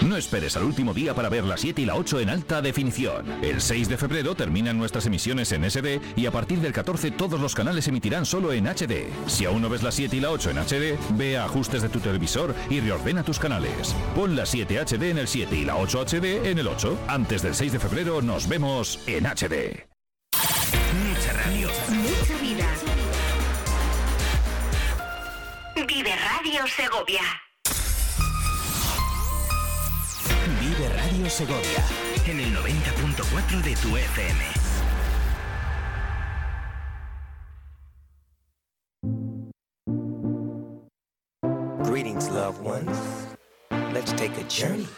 [SPEAKER 11] No esperes al último día para ver la 7 y la 8 en alta definición. El 6 de febrero terminan nuestras emisiones en SD y a partir del 14 todos los canales emitirán solo en HD. Si aún no ves la 7 y la 8 en HD, ve a ajustes de tu televisor y reordena tus canales. Pon la 7 HD en el 7 y la 8 HD en el 8. Antes del 6 de febrero nos vemos en HD.
[SPEAKER 2] Mucha radio.
[SPEAKER 3] Mucha vida. Vive Radio Segovia.
[SPEAKER 2] Radio Segovia. En el 90.4 de tu FM.
[SPEAKER 18] Greetings, loved ones. Let's take a journey.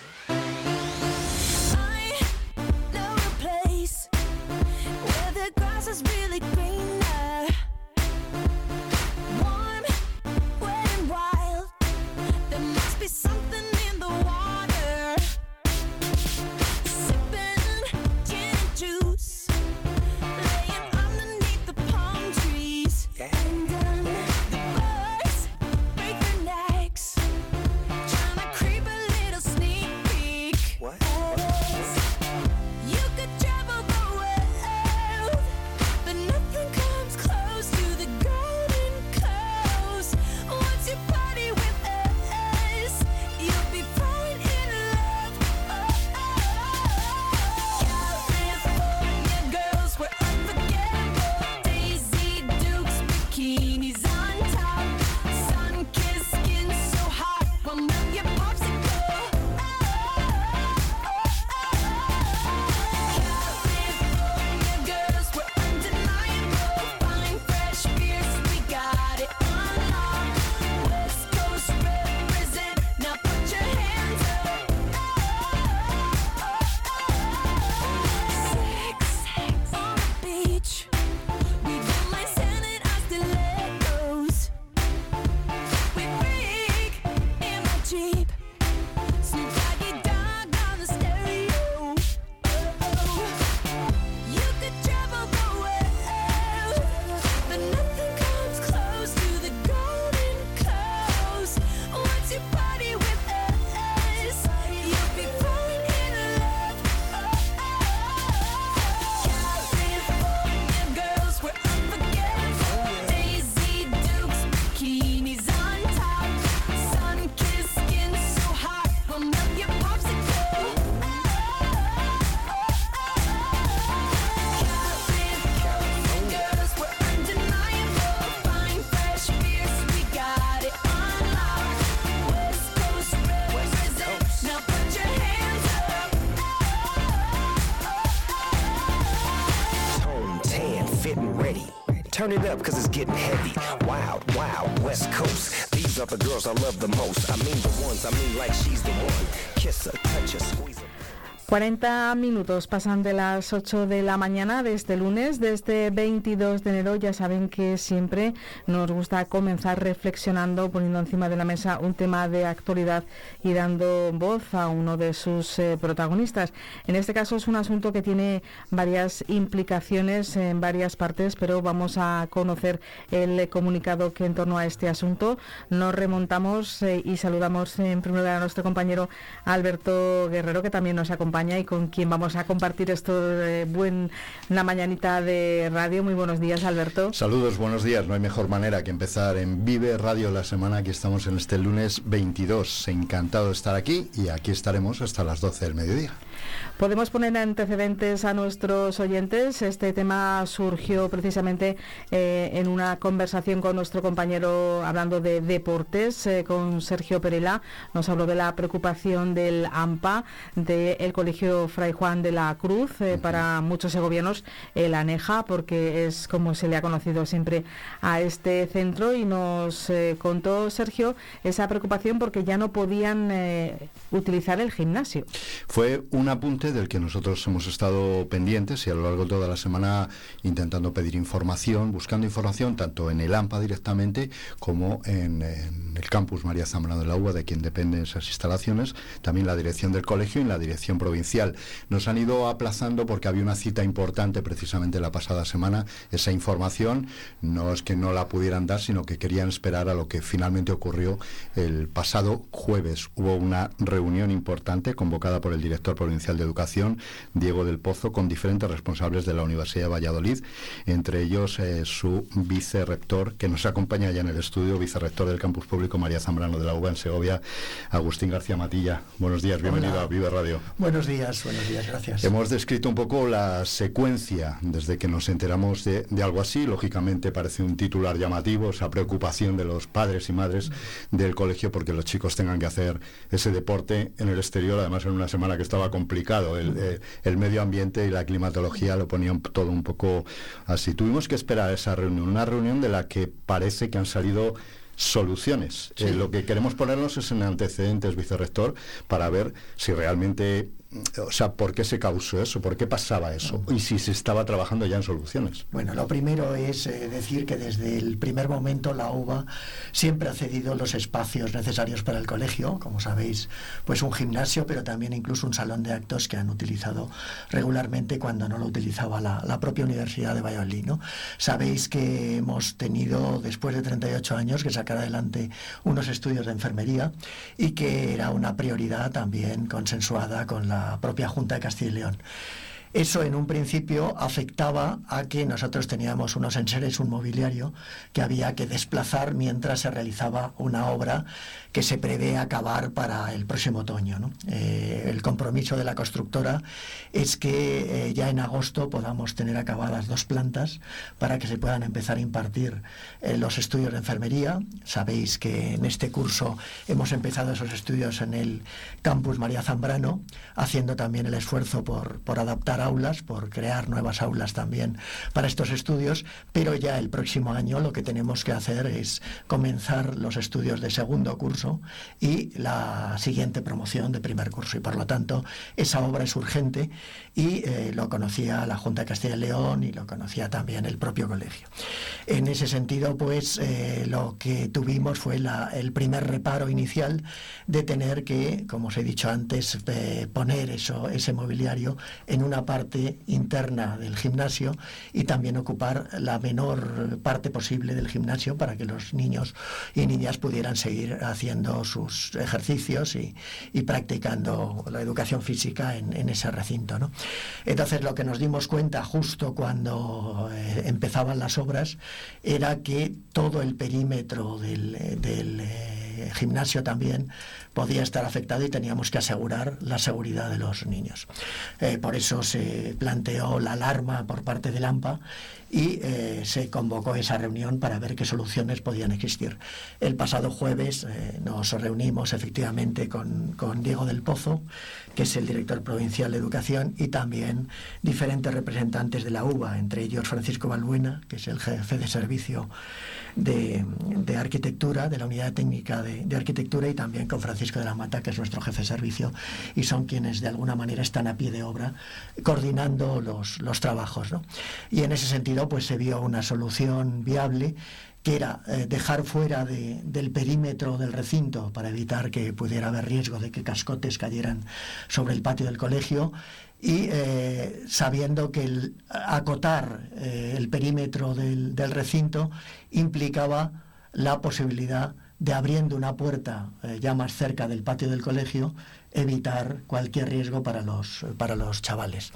[SPEAKER 18] Turn it up, cause it's getting heavy. Wild, wild, West Coast. These are the girls I love the most. I mean the ones, I mean like she's the one. Kiss her, touch her, squeeze.
[SPEAKER 4] 40 minutos pasan de las 8 de la mañana de este lunes, de este 22 de enero. Ya saben que siempre nos gusta comenzar reflexionando, poniendo encima de la mesa un tema de actualidad y dando voz a uno de sus eh, protagonistas. En este caso es un asunto que tiene varias implicaciones en varias partes, pero vamos a conocer el comunicado que en torno a este asunto nos remontamos eh, y saludamos en primer lugar a nuestro compañero Alberto Guerrero, que también nos acompaña y con quien vamos a compartir esto de una mañanita de radio. Muy buenos días, Alberto.
[SPEAKER 16] Saludos, buenos días. No hay mejor manera que empezar en Vive Radio la semana que estamos en este lunes 22. Encantado de estar aquí y aquí estaremos hasta las 12 del mediodía.
[SPEAKER 4] Podemos poner antecedentes a nuestros oyentes. Este tema surgió precisamente eh, en una conversación con nuestro compañero hablando de deportes, eh, con Sergio Perela. Nos habló de la preocupación del AMPA, del Colegio Fray Juan de la Cruz, eh, para muchos segovianos el ANEJA, porque es como se le ha conocido siempre a este centro. Y nos contó Sergio esa preocupación porque ya no podían utilizar el gimnasio.
[SPEAKER 16] Fue un apunte del que nosotros hemos estado pendientes y a lo largo de toda la semana intentando pedir información, buscando información tanto en el AMPA directamente como en, en el campus María Zambrano de la UBA, de quien dependen esas instalaciones, también la dirección del colegio y la dirección provincial. Nos han ido aplazando porque había una cita importante precisamente la pasada semana. Esa información no es que no la pudieran dar, sino que querían esperar a lo que finalmente ocurrió el pasado jueves. Hubo una reunión importante convocada por el director provincial de Educación, Diego del Pozo, con diferentes responsables de la Universidad de Valladolid, entre ellos eh, su vicerrector, que nos acompaña ya en el estudio, vicerrector del campus público María Zambrano de la UBA en Segovia, Agustín García Matilla. Buenos días, bienvenido
[SPEAKER 19] Hola.
[SPEAKER 16] a Vive Radio.
[SPEAKER 19] Buenos días, buenos días, gracias.
[SPEAKER 16] Hemos descrito un poco la secuencia desde que nos enteramos de, de algo así. Lógicamente parece un titular llamativo, esa preocupación de los padres y madres del colegio porque los chicos tengan que hacer ese deporte en el exterior, además en una semana que estaba complicado. El, eh, el medio ambiente y la climatología lo ponían todo un poco así. Tuvimos que esperar esa reunión, una reunión de la que parece que han salido soluciones.
[SPEAKER 19] Sí.
[SPEAKER 16] Eh, lo que queremos ponernos es en antecedentes, vicerrector, para ver si realmente, o sea, por qué se causó eso, por qué pasaba eso, y si se estaba trabajando ya en soluciones.
[SPEAKER 19] Bueno, lo primero es eh, decir que desde el primer momento la UBA siempre ha cedido los espacios necesarios para el colegio, como sabéis, pues un gimnasio, pero también incluso un salón de actos que han utilizado regularmente cuando no lo utilizaba la, la propia Universidad de Valladolid. ¿no? Sabéis que hemos tenido, después de 38 años, que sacar adelante unos estudios de enfermería y que era una prioridad también consensuada con la propia Junta de Castilla y León. Eso en un principio afectaba a que nosotros teníamos unos enseres, un mobiliario que había que desplazar mientras se realizaba una obra que se prevé acabar para el próximo otoño. Eh, el compromiso de la constructora es que eh, ya en agosto podamos tener acabadas dos plantas para que se puedan empezar a impartir eh, los estudios de enfermería. Sabéis que en este curso hemos empezado esos estudios en el campus María Zambrano, haciendo también el esfuerzo por, por adaptar aulas, por crear nuevas aulas también para estos estudios, pero ya el próximo año lo que tenemos que hacer es comenzar los estudios de segundo curso y la siguiente promoción de primer curso. Y por lo tanto, esa obra es urgente y eh, lo conocía la Junta de Castilla y León y lo conocía también el propio colegio. En ese sentido, pues eh, lo que tuvimos fue el primer reparo inicial de tener que, como os he dicho antes, eh, poner eso, ese mobiliario en una parte interna del gimnasio y también ocupar la menor parte posible del gimnasio para que los niños y niñas pudieran seguir haciendo sus ejercicios y, y practicando la educación física en, en ese recinto. ¿no? Entonces lo que nos dimos cuenta justo cuando eh, empezaban las obras era que todo el perímetro del, eh, gimnasio también podía estar afectado y teníamos que asegurar la seguridad de los niños. Eh, por eso se planteó la alarma por parte del AMPA y eh, se convocó esa reunión para ver qué soluciones podían existir. El pasado jueves eh, nos reunimos efectivamente con, con Diego del Pozo, que es el director provincial de educación, y también diferentes representantes de la UBA, entre ellos Francisco Balbuena, que es el jefe de servicio de, arquitectura, de la unidad técnica de, arquitectura, y también con Francisco de la Mata, que es nuestro jefe de servicio, y son quienes de alguna manera están a pie de obra coordinando los, trabajos. ¿no? Y en ese sentido, pues se vio una solución viable que era eh, dejar fuera de- del perímetro del recinto para evitar que pudiera haber riesgo de que cascotes cayeran sobre el patio del colegio y eh, sabiendo que el acotar eh, el perímetro del, del recinto implicaba la posibilidad de abriendo una puerta eh, ya más cerca del patio del colegio evitar cualquier riesgo para los para los chavales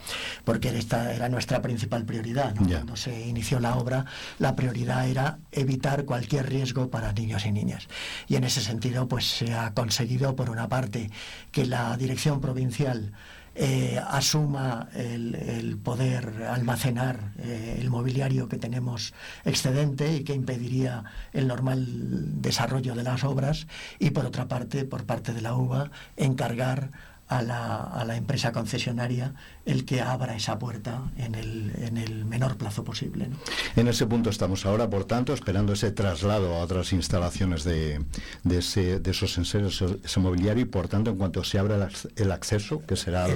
[SPEAKER 19] porque esta era nuestra principal prioridad ¿no? cuando se inició la obra la prioridad era evitar cualquier riesgo para niños y niñas y en ese sentido pues se ha conseguido por una parte que la dirección provincial eh, asuma el, poder almacenar eh, el mobiliario que tenemos excedente y que impediría el normal desarrollo de las obras y por otra parte, por parte de la UBA, encargar a la, a la empresa concesionaria el que abra esa puerta en el, en el menor plazo posible. ¿no?
[SPEAKER 16] En ese punto estamos ahora, por tanto, esperando ese traslado a otras instalaciones de, de, ese- de esos enseres, ese mobiliario, y por tanto, en cuanto se abra el, ac- el acceso, que será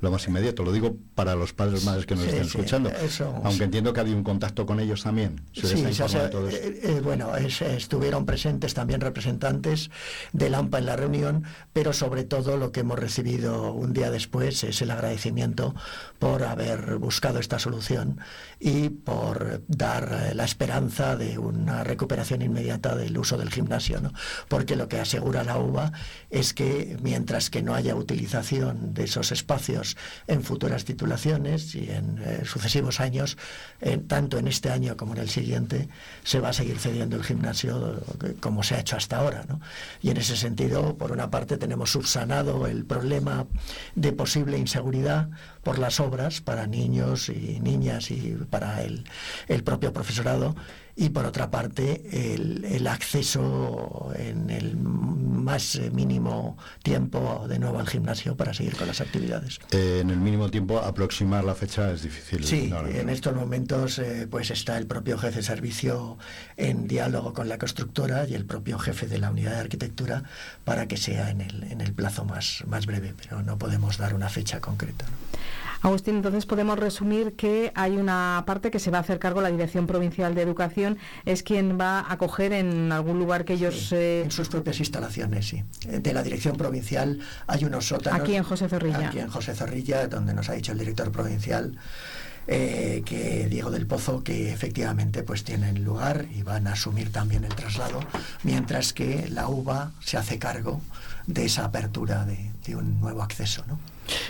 [SPEAKER 16] lo, más inmediato, lo digo para los padres madres que nos
[SPEAKER 19] Sí,
[SPEAKER 16] estén
[SPEAKER 19] sí,
[SPEAKER 16] escuchando,
[SPEAKER 19] eso,
[SPEAKER 16] aunque
[SPEAKER 19] sí.
[SPEAKER 16] entiendo que ha habido un contacto con ellos también. Se
[SPEAKER 19] Sí, se hace-
[SPEAKER 16] de
[SPEAKER 19] eh, eh, bueno, es- estuvieron presentes también representantes del AMPA en la reunión, pero sobre todo lo que hemos recibido un día después es el agradecimiento por haber buscado esta solución y por dar eh, la esperanza de una recuperación inmediata del uso del gimnasio, ¿no? porque lo que asegura la UBA es que mientras que no haya utilización de esos espacios en futuras titulaciones y en eh, sucesivos años, eh, tanto en este año como en el siguiente, se va a seguir cediendo el gimnasio como se ha hecho hasta ahora. ¿no? Y en ese sentido, por una parte, tenemos subsanado el problema de posible inseguridad por las obras para niños y niñas y para el, el propio profesorado y por otra parte el, el acceso en el más mínimo tiempo de nuevo al gimnasio para seguir con las actividades.
[SPEAKER 16] Eh, en el mínimo tiempo, aproximar la fecha es difícil.
[SPEAKER 19] Sí,
[SPEAKER 16] No, no, no.
[SPEAKER 19] en estos momentos eh, pues está el propio jefe de servicio en diálogo con la constructora y el propio jefe de la unidad de arquitectura para que sea en el, en el plazo más, más breve, pero no podemos dar una fecha concreta.
[SPEAKER 4] Agustín, entonces podemos resumir que hay una parte que se va a hacer cargo la Dirección Provincial de Educación, es quien va a acoger en algún lugar que ellos... eh,
[SPEAKER 19] En sus propias instalaciones, sí. Eh, De la dirección provincial hay unos sótanos.
[SPEAKER 4] Aquí en José Zorrilla.
[SPEAKER 19] Aquí en José Zorrilla, donde nos ha dicho el director provincial eh, que Diego del Pozo que efectivamente pues tienen lugar y van a asumir también el traslado, mientras que la UBA se hace cargo de esa apertura de, de un nuevo acceso, ¿no?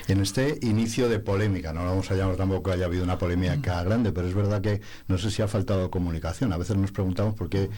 [SPEAKER 16] En este inicio de polémica, no vamos a llamar tampoco que haya habido una polémica grande, pero es verdad que no sé si ha faltado comunicación. A veces nos preguntamos por qué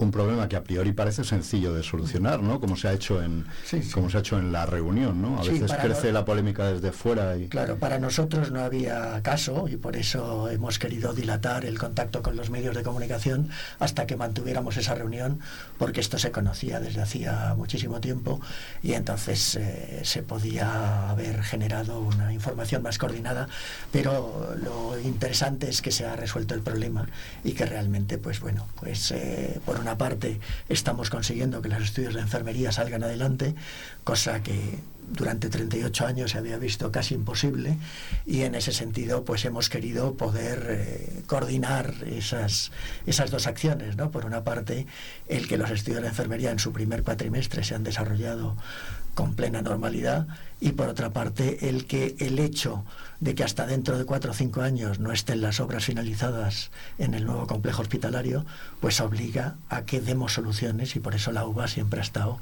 [SPEAKER 16] un problema que a priori parece sencillo de solucionar, ¿no? Como se ha hecho en como se ha hecho en la reunión, ¿no? A
[SPEAKER 19] Sí,
[SPEAKER 16] veces crece
[SPEAKER 19] no-
[SPEAKER 16] la polémica desde fuera y
[SPEAKER 19] Claro, para nosotros no había caso y por eso hemos querido dilatar el contacto con los medios de comunicación hasta que mantuviéramos esa reunión, porque esto se conocía desde hacía muchísimo tiempo y entonces eh, se podía haber generado una información más coordinada, pero lo interesante es que se ha resuelto el problema y que realmente, pues bueno, pues eh, por una parte estamos consiguiendo que los estudios de enfermería salgan adelante, cosa que durante 38 años se había visto casi imposible y en ese sentido pues hemos querido poder eh, coordinar esas, esas dos acciones, ¿no? Por una parte, el que los estudios de enfermería en su primer cuatrimestre se han desarrollado con plena normalidad y por otra parte el que el hecho de que hasta dentro de cuatro o cinco años no estén las obras finalizadas en el nuevo complejo hospitalario, pues obliga a que demos soluciones y por eso la UBA siempre ha estado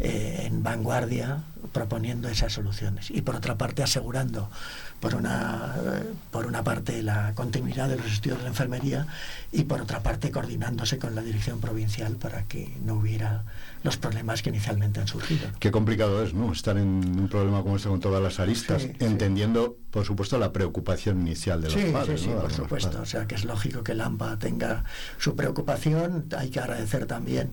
[SPEAKER 19] eh, en vanguardia proponiendo esas soluciones. Y por otra parte asegurando por una, por una parte la continuidad de los estudios de la enfermería y por otra parte coordinándose con la dirección provincial para que no hubiera los problemas que inicialmente han surgido.
[SPEAKER 16] Qué complicado es, ¿no? Estar en un problema como este con todas las aristas,
[SPEAKER 19] Sí,
[SPEAKER 16] entendiendo, por supuesto, la preocupación inicial de los
[SPEAKER 19] Sí,
[SPEAKER 16] padres.
[SPEAKER 19] sí, sí, por supuesto. O sea que es lógico que el AMPA tenga su preocupación. Hay que agradecer también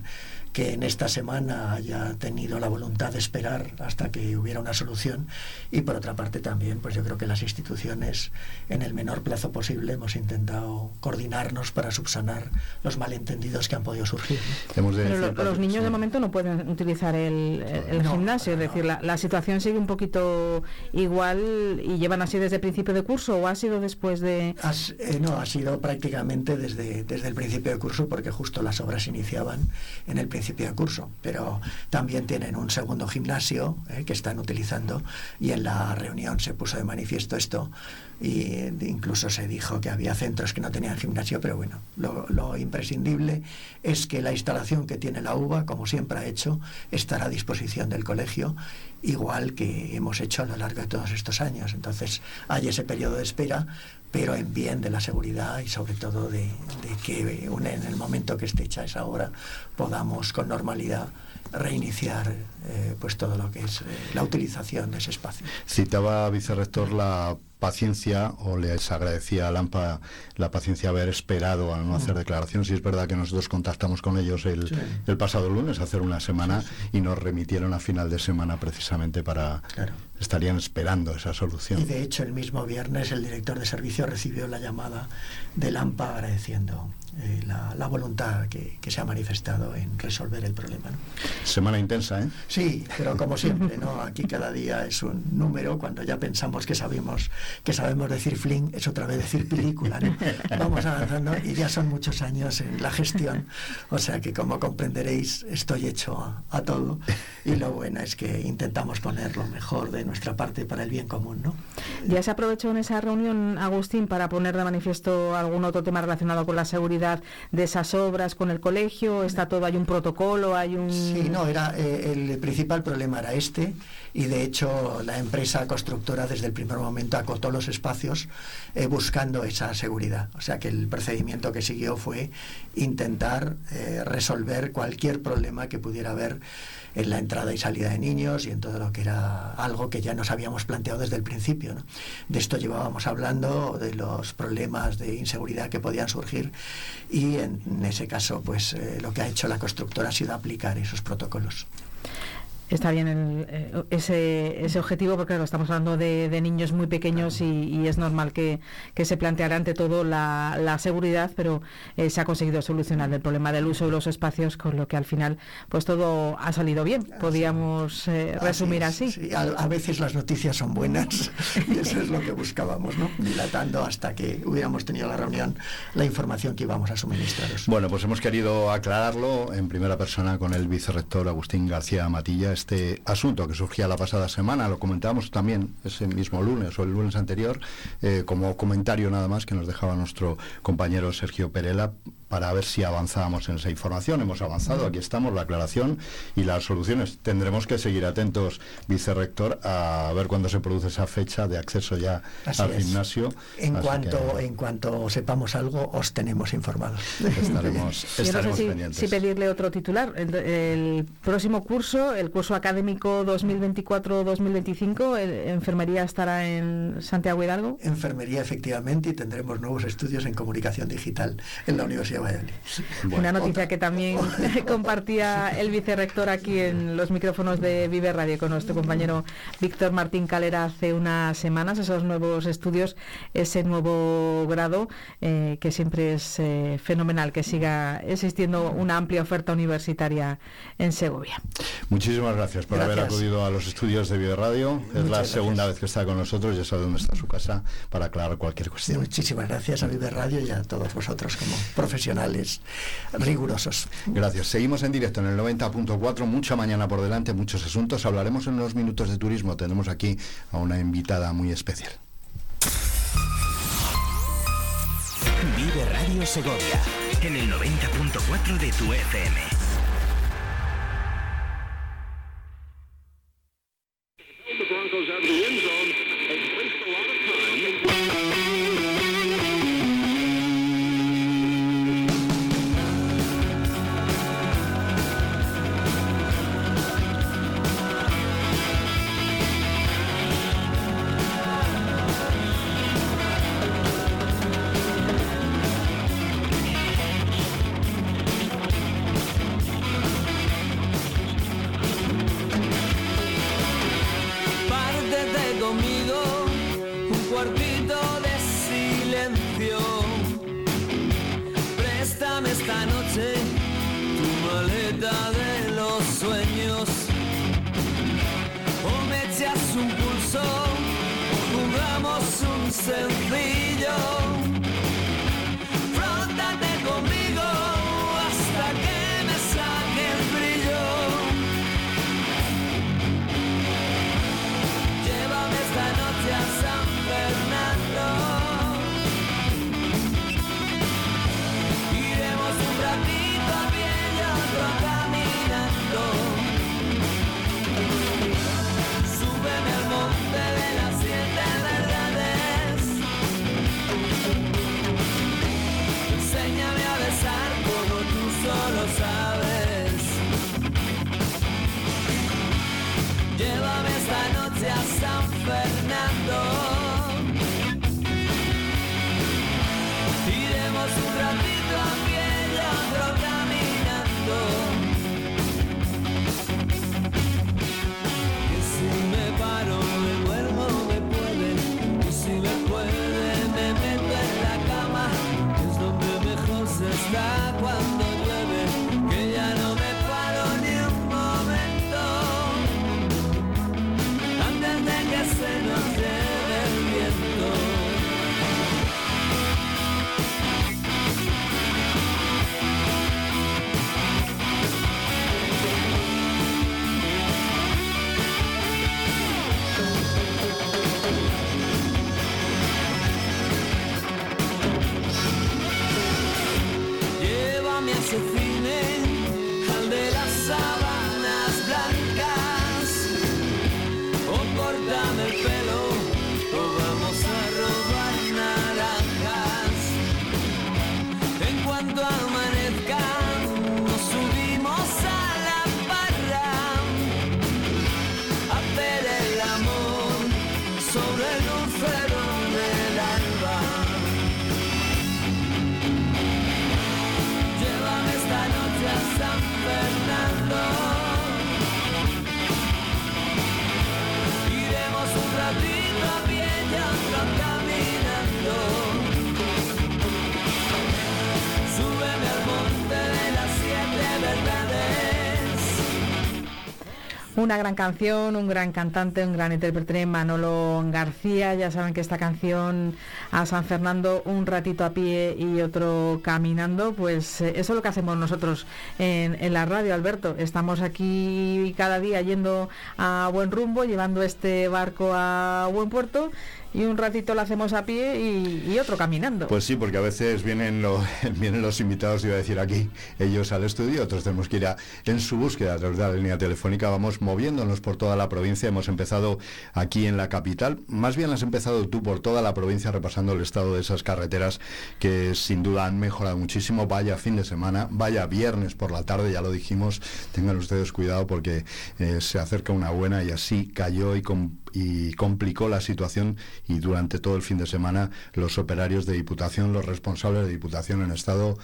[SPEAKER 19] que en esta semana haya tenido la voluntad de esperar hasta que hubiera una solución y por otra parte también pues yo creo que las instituciones en el menor plazo posible hemos intentado coordinarnos para subsanar los malentendidos que han podido surgir. ¿no?
[SPEAKER 4] Pero lo- los niños de momento no pueden utilizar el, el
[SPEAKER 19] No,
[SPEAKER 4] gimnasio, es decir, la, la situación sigue un poquito igual y llevan así desde el principio de curso o ha sido después de...
[SPEAKER 19] Has- eh, no, ha sido prácticamente desde, desde el principio de curso porque justo las obras iniciaban en el principio de curso, pero también tienen un segundo gimnasio eh, que están utilizando y en la reunión se puso de manifiesto esto y incluso se dijo que había centros que no tenían gimnasio, pero bueno, lo, lo imprescindible es que la instalación que tiene la UBA, como siempre ha hecho, estará a disposición del colegio, igual que hemos hecho a lo largo de todos estos años. Entonces hay ese periodo de espera, pero en bien de la seguridad y sobre todo de, que en el momento que esté hecha esa obra podamos con normalidad reiniciar eh, pues todo lo que es eh, la utilización de ese espacio.
[SPEAKER 16] Citaba, vicerrector, la paciencia, o les agradecía a Lampa la paciencia haber esperado a no hacer declaraciones. Y es verdad que nosotros contactamos con ellos el,
[SPEAKER 19] Sí.
[SPEAKER 16] el pasado lunes, hace una semana, y nos remitieron a final de semana precisamente para... Estarían esperando esa solución.
[SPEAKER 19] Y de hecho el mismo viernes el director de servicio recibió la llamada del AMPA agradeciendo eh, la, la voluntad que, que se ha manifestado en resolver el problema. ¿no?
[SPEAKER 16] Semana intensa, ¿eh?
[SPEAKER 19] Sí, pero como siempre, ¿no? Aquí cada día es un número, cuando ya pensamos que sabemos, que sabemos decir fling, es otra vez decir película, ¿no? Vamos avanzando y ya son muchos años en la gestión, o sea que como comprenderéis, estoy hecho a, a todo y lo bueno es que intentamos poner lo mejor de nuestra parte para el bien común, ¿no?
[SPEAKER 4] ¿Ya se aprovechó en esa reunión, Agustín, para poner de manifiesto algún otro tema relacionado con la seguridad de esas obras, con el colegio? ¿Está todo, hay un protocolo, hay un...?
[SPEAKER 19] Sí, no, era, eh, el principal problema era este y de hecho la empresa constructora desde el primer momento acotó los espacios eh, buscando esa seguridad. O sea que el procedimiento que siguió fue intentar eh, resolver cualquier problema que pudiera haber en la entrada y salida de niños y en todo lo que era algo que ya nos habíamos planteado desde el principio. De esto llevábamos hablando, de los problemas de inseguridad que podían surgir y en, en ese caso pues eh, lo que ha hecho la constructora ha sido aplicar esos protocolos.
[SPEAKER 4] Está bien el, eh, ese, ese objetivo porque claro, estamos hablando de, de niños muy pequeños y, y es normal que, que se planteara ante todo la, la seguridad, pero eh, se ha conseguido solucionar el problema del uso de los espacios, con lo que al final pues todo ha salido bien. Podríamos eh, resumir así.
[SPEAKER 19] Sí, a, a veces las noticias son buenas y eso es lo que buscábamos, ¿no? Dilatando hasta que hubiéramos tenido la reunión la información que íbamos a suministraros.
[SPEAKER 16] Bueno, pues hemos querido aclararlo en primera persona con el vicerrector Agustín García Matilla, este asunto que surgía la pasada semana, lo comentábamos también ese mismo lunes o el lunes anterior, eh, como comentario nada más que nos dejaba nuestro compañero Sergio Perela para ver si avanzábamos en esa información. Hemos avanzado, aquí estamos, la aclaración y las soluciones. Tendremos que seguir atentos, vicerrector, a ver cuándo se produce esa fecha de acceso ya
[SPEAKER 19] Así
[SPEAKER 16] al
[SPEAKER 19] es.
[SPEAKER 16] gimnasio.
[SPEAKER 19] En
[SPEAKER 16] Así
[SPEAKER 19] cuanto,
[SPEAKER 16] que
[SPEAKER 19] en cuanto sepamos algo, os tenemos informados.
[SPEAKER 16] estaremos, estaremos
[SPEAKER 4] sé si,
[SPEAKER 16] pendientes.
[SPEAKER 4] si pedirle otro titular. El, el próximo curso, el curso académico 2024-2025, el- enfermería estará en Santiago Hidalgo.
[SPEAKER 19] Enfermería, efectivamente, y tendremos nuevos estudios en comunicación digital en la Universidad de Valladolid.
[SPEAKER 4] Una noticia que también compartía el vicerrector aquí en los micrófonos de Vive Radio con nuestro compañero Víctor Martín Calera hace unas semanas, esos nuevos estudios, ese nuevo grado, eh, que siempre es eh, fenomenal que siga existiendo una amplia oferta universitaria en Segovia.
[SPEAKER 16] Muchísimas gracias por haber acudido a los estudios de Radio. Es la segunda vez que está con nosotros, ya sabe dónde está su casa para aclarar cualquier cuestión.
[SPEAKER 19] Muchísimas gracias a Vive Radio y a todos vosotros como profesionales. Profesionales rigurosos.
[SPEAKER 16] Gracias. Seguimos en directo en el 90.4, mucha mañana por delante, muchos asuntos. Hablaremos en unos minutos de turismo. Tenemos aquí a una invitada muy especial.
[SPEAKER 2] Vive Radio Segovia en el 90.4 de tu FM.
[SPEAKER 20] Pártete
[SPEAKER 4] Una gran canción, un gran cantante, un gran intérprete, Manolo García. Ya saben que esta canción a San Fernando, un ratito a pie y otro caminando, pues eh, eso es lo que hacemos nosotros en, en la radio, Alberto. Estamos aquí cada día yendo a buen rumbo, llevando este barco a buen puerto y un ratito lo hacemos a pie y, otro caminando.
[SPEAKER 16] Pues sí, porque a veces vienen, lo- vienen los invitados, iba a decir aquí, ellos al estudio, otros tenemos que ir a- en su búsqueda a través de la línea telefónica. Vamos moviéndonos por toda la provincia. Hemos empezado aquí en la capital. Más bien has empezado tú por toda la provincia repasando el estado de esas carreteras que sin duda han mejorado muchísimo. Vaya fin de semana, vaya viernes por la tarde, ya lo dijimos. Tengan ustedes cuidado porque eh, se acerca una buena y así cayó y, com- y complicó la situación y durante todo el fin de semana los operarios de Diputación, los responsables de Diputación han estado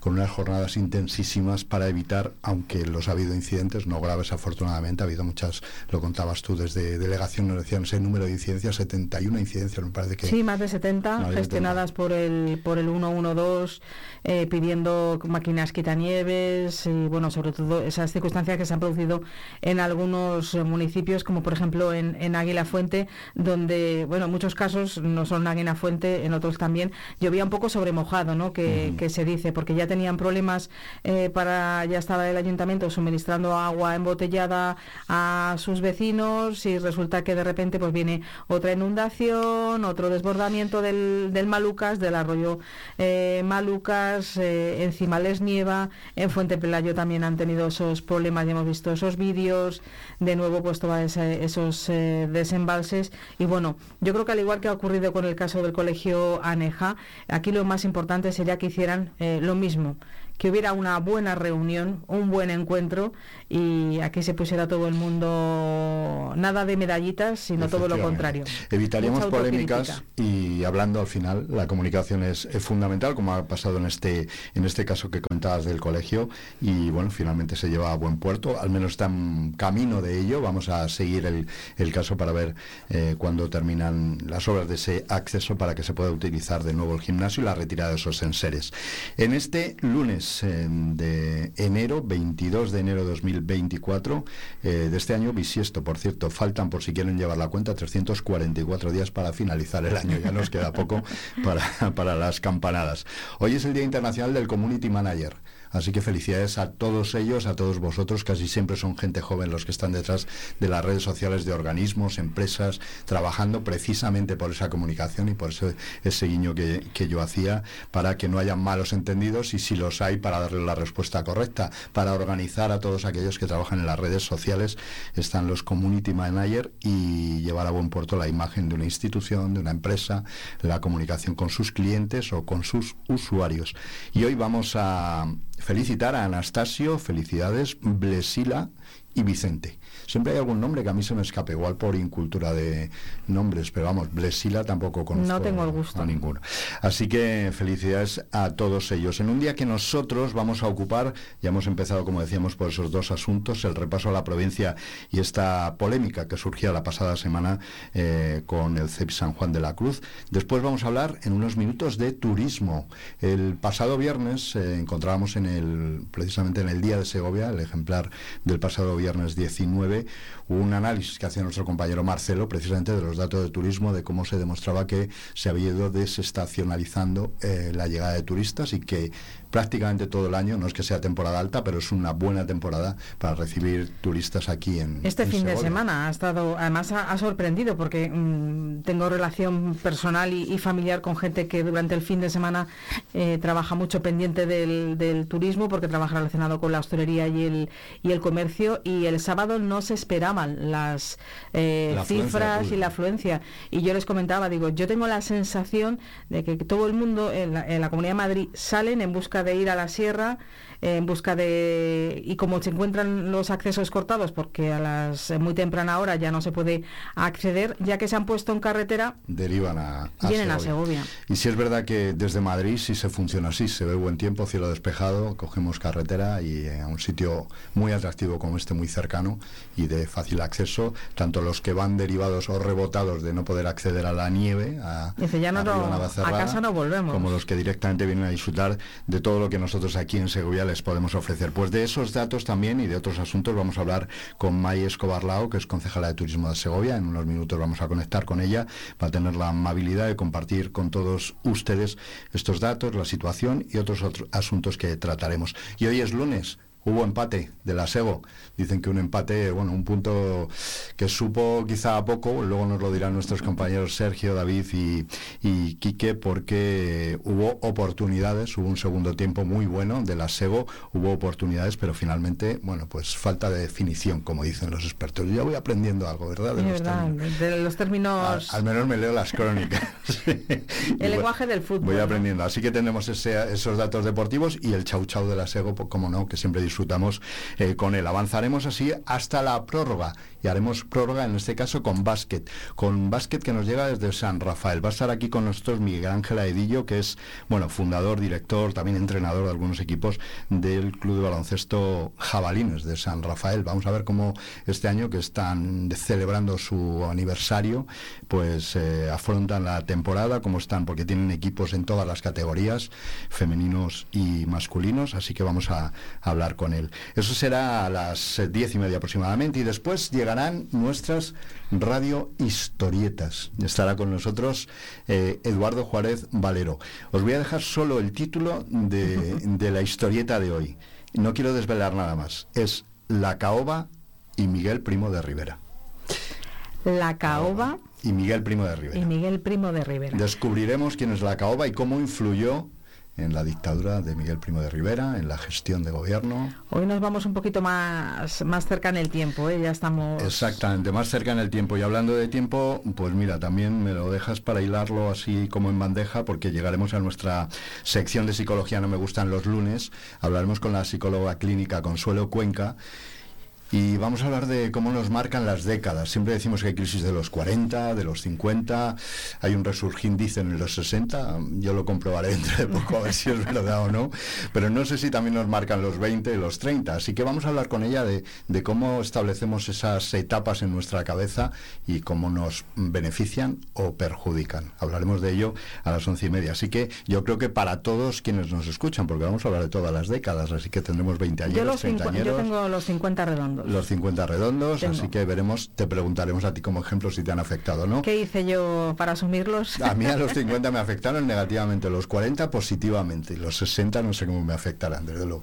[SPEAKER 16] con unas jornadas intensísimas para evitar, aunque los ha habido incidentes, no graves afortunadamente, ha habido muchas, lo contabas tú desde delegación, nos decían ese número de incidencias, 71 incidencias, me parece que...
[SPEAKER 4] Sí, más de 70
[SPEAKER 16] Más de
[SPEAKER 4] gestionadas por el por el 112 eh, pidiendo máquinas quitanieves y bueno, sobre todo esas circunstancias que se han producido en algunos municipios como por ejemplo en, en Águila Águila Fuente, donde, bueno, en muchos casos no son Águila Fuente, en otros también, llovía un poco sobre mojado, ¿no? Que, que se dice, porque ya tenían problemas eh, para, ya estaba el ayuntamiento suministrando agua embotellada a sus vecinos y resulta que de repente pues viene otra inundación, otro desbordamiento del, del Malucas, del arroyo eh, Malucas, eh, encima les nieva, en Fuente Pelayo también han tenido esos problemas, ya hemos visto esos vídeos, de nuevo pues todos esos eh, desembalses y bueno, yo creo que al igual que ha ocurrido con el caso del colegio Aneja, aquí lo más importante sería que hicieran lo mismo, que hubiera una buena reunión, un buen encuentro y aquí se pusiera todo el mundo nada de medallitas, sino todo lo contrario.
[SPEAKER 16] Evitaríamos polémicas y hablando al final, la comunicación es, fundamental, como ha pasado en este, en este caso que comentabas del colegio, y bueno, finalmente se lleva a buen puerto, al menos está en camino de ello, vamos a seguir el, el caso para ver eh, cuándo terminan las obras de ese acceso para que se pueda utilizar de nuevo el gimnasio y la retirada de esos enseres. En este lunes de enero, 22 de enero de 2024, eh, de este año bisiesto, por cierto, faltan por si quieren llevar la cuenta 344 días para finalizar el año, ya nos queda poco para, para las campanadas. Hoy es el Día Internacional del Community Manager. Así que felicidades a todos ellos, a todos vosotros, casi siempre son gente joven los que están detrás de las redes sociales de organismos, empresas, trabajando precisamente por esa comunicación y por ese, ese guiño que, que yo hacía, para que no haya malos entendidos y si los hay, para darle la respuesta correcta, para organizar a todos aquellos que trabajan en las redes sociales, están los community manager y llevar a buen puerto la imagen de una institución, de una empresa, la comunicación con sus clientes o con sus usuarios. Y hoy vamos a felicitar a Anastasio, felicidades, Blesila y Vicente. Siempre hay algún nombre que a mí se me escape, igual por incultura de nombres, pero vamos, Blesila tampoco conozco
[SPEAKER 4] no tengo el gusto.
[SPEAKER 16] a ninguno. Así que felicidades a todos ellos. En un día que nosotros vamos a ocupar, ya hemos empezado, como decíamos, por esos dos asuntos, el repaso a la provincia y esta polémica que surgía la pasada semana eh, con el CEP San Juan de la Cruz. Después vamos a hablar en unos minutos de turismo. El pasado viernes eh, encontrábamos en el, precisamente en el Día de Segovia, el ejemplar del pasado viernes 19, também un análisis que hacía nuestro compañero Marcelo, precisamente de los datos de turismo, de cómo se demostraba que se había ido desestacionalizando eh, la llegada de turistas y que prácticamente todo el año, no es que sea temporada alta, pero es una buena temporada para recibir turistas aquí en
[SPEAKER 4] Este
[SPEAKER 16] en
[SPEAKER 4] fin de semana ha estado, además ha, ha sorprendido porque mm, tengo relación personal y, y familiar con gente que durante el fin de semana eh, trabaja mucho pendiente del, del turismo porque trabaja relacionado con la hostelería y el, y el comercio y el sábado no se las eh,
[SPEAKER 21] La
[SPEAKER 4] cifras y la afluencia. Y yo les comentaba, digo, yo tengo la sensación de que todo el mundo en la, en la Comunidad de Madrid salen en busca de ir a la sierra, en busca de... Y como se encuentran los accesos cortados, porque a las eh, muy temprana hora ya no se puede acceder, ya que se han puesto en carretera,
[SPEAKER 16] Derivan a, a
[SPEAKER 4] vienen a Segovia.
[SPEAKER 16] Y si es verdad que desde Madrid sí se funciona así, se ve buen tiempo, cielo despejado, cogemos carretera y a un sitio muy atractivo como este, muy cercano y de fácil acceso, tanto los que van derivados o rebotados de no poder acceder a la nieve, a,
[SPEAKER 4] Dice, ya no,
[SPEAKER 16] arriba
[SPEAKER 4] no-
[SPEAKER 16] a
[SPEAKER 4] casa no volvemos.
[SPEAKER 16] como los que directamente vienen a disfrutar de todo lo que nosotros aquí en Segovia les podemos ofrecer. Pues de esos datos también y de otros asuntos vamos a hablar con May Escobar Lao, que es concejala de Turismo de Segovia. En unos minutos vamos a conectar con ella para tener la amabilidad de compartir con todos ustedes estos datos, la situación y otros, otros asuntos que trataremos. Y hoy es lunes. Hubo empate de la SEGO. Dicen que un empate, bueno, un punto que supo quizá a poco, luego nos lo dirán nuestros compañeros Sergio, David y, y Quique, porque hubo oportunidades, hubo un segundo tiempo muy bueno de la SEGO, hubo oportunidades, pero finalmente, bueno, pues falta de definición, como dicen los expertos. Yo ya voy aprendiendo algo, ¿verdad? De los
[SPEAKER 4] verdad,
[SPEAKER 16] términos.
[SPEAKER 4] de los términos,
[SPEAKER 16] Al, al menos me leo las crónicas.
[SPEAKER 4] el lenguaje del fútbol.
[SPEAKER 16] Voy
[SPEAKER 4] ¿no?
[SPEAKER 16] aprendiendo. Así que tenemos ese- esos datos deportivos y el chau chau de la SEGO, pues, como no, que siempre eh, con él. Avanzaremos así hasta la prórroga haremos prórroga en este caso con básquet. Con básquet que nos llega desde San Rafael. Va a estar aquí con nosotros Miguel Ángel Aedillo, que es, bueno, fundador, director, también entrenador de algunos equipos del Club de Baloncesto Jabalines de San Rafael. Vamos a ver cómo este año que están celebrando su aniversario, pues eh, afrontan la temporada, cómo están, porque tienen equipos en todas las categorías, femeninos y masculinos, así que vamos a, a hablar con él. Eso será a las diez y media aproximadamente y después nuestras radio historietas. Estará con nosotros eh, Eduardo Juárez Valero. Os voy a dejar solo el título de, de la historieta de hoy. No quiero desvelar nada más. Es La Caoba y Miguel Primo de Rivera.
[SPEAKER 4] La Caoba
[SPEAKER 16] Y Miguel Primo de Rivera.
[SPEAKER 4] y Miguel Primo de Rivera.
[SPEAKER 16] Descubriremos quién es la caoba y cómo influyó en la dictadura de Miguel Primo de Rivera, en la gestión de gobierno.
[SPEAKER 4] Hoy nos vamos un poquito más, más cerca en el tiempo, ¿eh? ya estamos...
[SPEAKER 16] Exactamente, más cerca en el tiempo. Y hablando de tiempo, pues mira, también me lo dejas para hilarlo así como en bandeja, porque llegaremos a nuestra sección de psicología, no me gustan los lunes. Hablaremos con la psicóloga clínica Consuelo Cuenca. Y vamos a hablar de cómo nos marcan las décadas. Siempre decimos que hay crisis de los 40, de los 50, hay un resurgir, dicen, en los 60. Yo lo comprobaré dentro de poco a ver si es verdad o no. Pero no sé si también nos marcan los 20 y los 30. Así que vamos a hablar con ella de, de cómo establecemos esas etapas en nuestra cabeza y cómo nos benefician o perjudican. Hablaremos de ello a las once y media. Así que yo creo que para todos quienes nos escuchan, porque vamos a hablar de todas las décadas, así que tendremos 20 años,
[SPEAKER 4] yo, los
[SPEAKER 16] 30
[SPEAKER 4] cincu- yo tengo los 50 redondos.
[SPEAKER 16] Los 50 redondos,
[SPEAKER 4] Tengo.
[SPEAKER 16] así que veremos, te preguntaremos a ti como ejemplo si te han afectado o no.
[SPEAKER 4] ¿Qué hice yo para asumirlos?
[SPEAKER 16] A mí a los 50 me afectaron negativamente, los 40 positivamente y los 60 no sé cómo me afectarán, desde luego.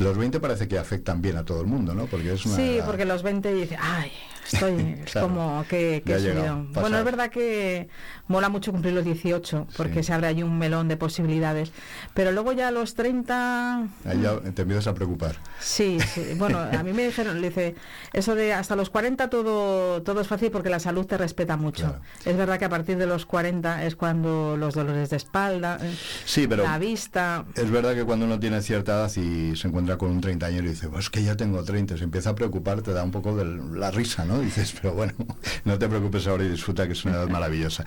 [SPEAKER 16] Los 20 parece que afectan bien a todo el mundo, ¿no? Porque es una
[SPEAKER 4] Sí, porque los 20 dice, ay, estoy es
[SPEAKER 16] Claro.
[SPEAKER 4] como que, que he
[SPEAKER 16] llegado,
[SPEAKER 4] subido".
[SPEAKER 16] pasa.
[SPEAKER 4] Bueno, es verdad que mola mucho cumplir los 18, porque
[SPEAKER 16] Sí.
[SPEAKER 4] se abre ahí un melón de posibilidades. Pero luego ya a los 30,
[SPEAKER 16] Ahí ya te empiezas a preocupar.
[SPEAKER 4] sí, sí. bueno, a mí me dijeron, le dice, eso de hasta los 40 todo, todo es fácil porque la salud te respeta mucho. Es verdad que a partir de los 40 es cuando los dolores de espalda,
[SPEAKER 16] Sí, pero
[SPEAKER 4] la vista,
[SPEAKER 16] es verdad que cuando uno tiene cierta edad y se encuentra con un 30 años y dice, pues que ya tengo 30, se empieza a preocupar, te da un poco de la risa, ¿no? Dices, pero bueno, no te preocupes ahora y disfruta que es una edad maravillosa.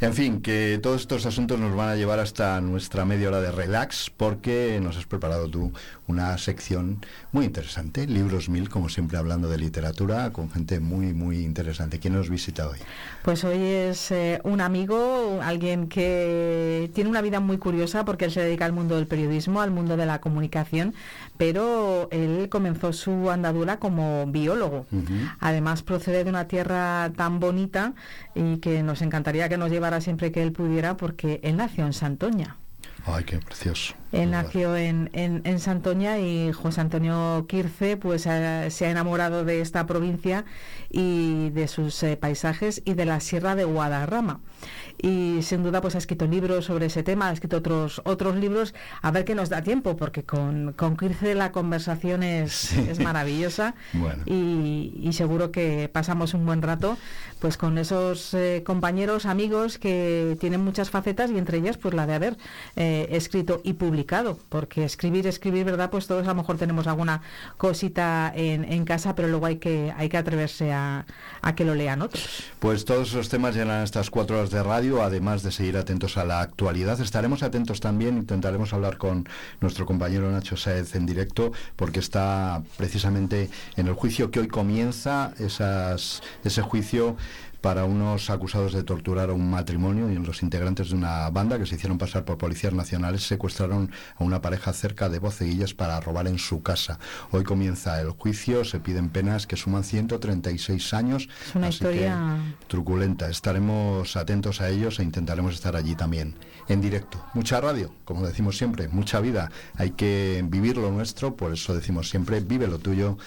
[SPEAKER 16] En fin, que todos estos asuntos nos van a llevar hasta nuestra media hora de relax porque nos has preparado tú una sección muy interesante, Libros Mil, como siempre hablando de literatura, con gente muy, muy interesante. ¿Quién nos visita hoy?
[SPEAKER 4] Pues hoy es eh, un amigo, alguien que tiene una vida muy curiosa porque él se dedica al mundo del periodismo, al mundo de la comunicación, pero él comenzó su andadura como biólogo. Además procede de una tierra tan bonita y que nos encantaría que nos llevara siempre que él pudiera porque él nació en Santoña.
[SPEAKER 16] Ay, qué precioso.
[SPEAKER 4] Él nació en, en, en Santoña y José Antonio Quirce pues se ha enamorado de esta provincia y de sus eh, paisajes y de la Sierra de Guadarrama. Y sin duda pues ha escrito libros sobre ese tema, ha escrito otros otros libros, a ver qué nos da tiempo, porque con, con Quirce la conversación es, es maravillosa
[SPEAKER 16] Bueno.
[SPEAKER 4] y, y seguro que pasamos un buen rato pues con esos eh, compañeros, amigos que tienen muchas facetas y entre ellas pues la de haber eh, escrito y publicado, porque escribir, escribir, ¿verdad? Pues todos a lo mejor tenemos alguna cosita en, en casa, pero luego hay que, hay que atreverse a, a que lo lean otros.
[SPEAKER 16] Pues todos esos temas llenan estas cuatro horas de radio, además de seguir atentos a la actualidad. Estaremos atentos también, intentaremos hablar con nuestro compañero Nacho Saez en directo, porque está precisamente en el juicio que hoy comienza, esas, ese juicio para unos acusados de torturar a un matrimonio y los integrantes de una banda que se hicieron pasar por policías nacionales secuestraron a una pareja cerca de Boceguillas para robar en su casa. Hoy comienza el juicio, se piden penas que suman 136 años.
[SPEAKER 4] Es una
[SPEAKER 16] así que
[SPEAKER 4] historia
[SPEAKER 16] truculenta. Estaremos atentos a ellos e intentaremos estar allí también, en directo. Mucha radio, como decimos siempre, mucha vida. Hay que vivir lo nuestro, por eso decimos siempre, vive lo tuyo,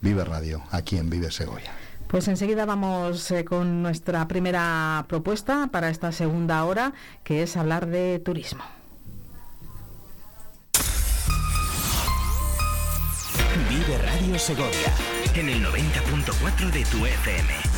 [SPEAKER 16] vive radio, aquí en Vive Segovia.
[SPEAKER 4] Pues enseguida vamos eh, con nuestra primera propuesta para esta segunda hora, que es hablar de turismo.
[SPEAKER 2] Vive Radio Segovia en el 90.4 de tu FM.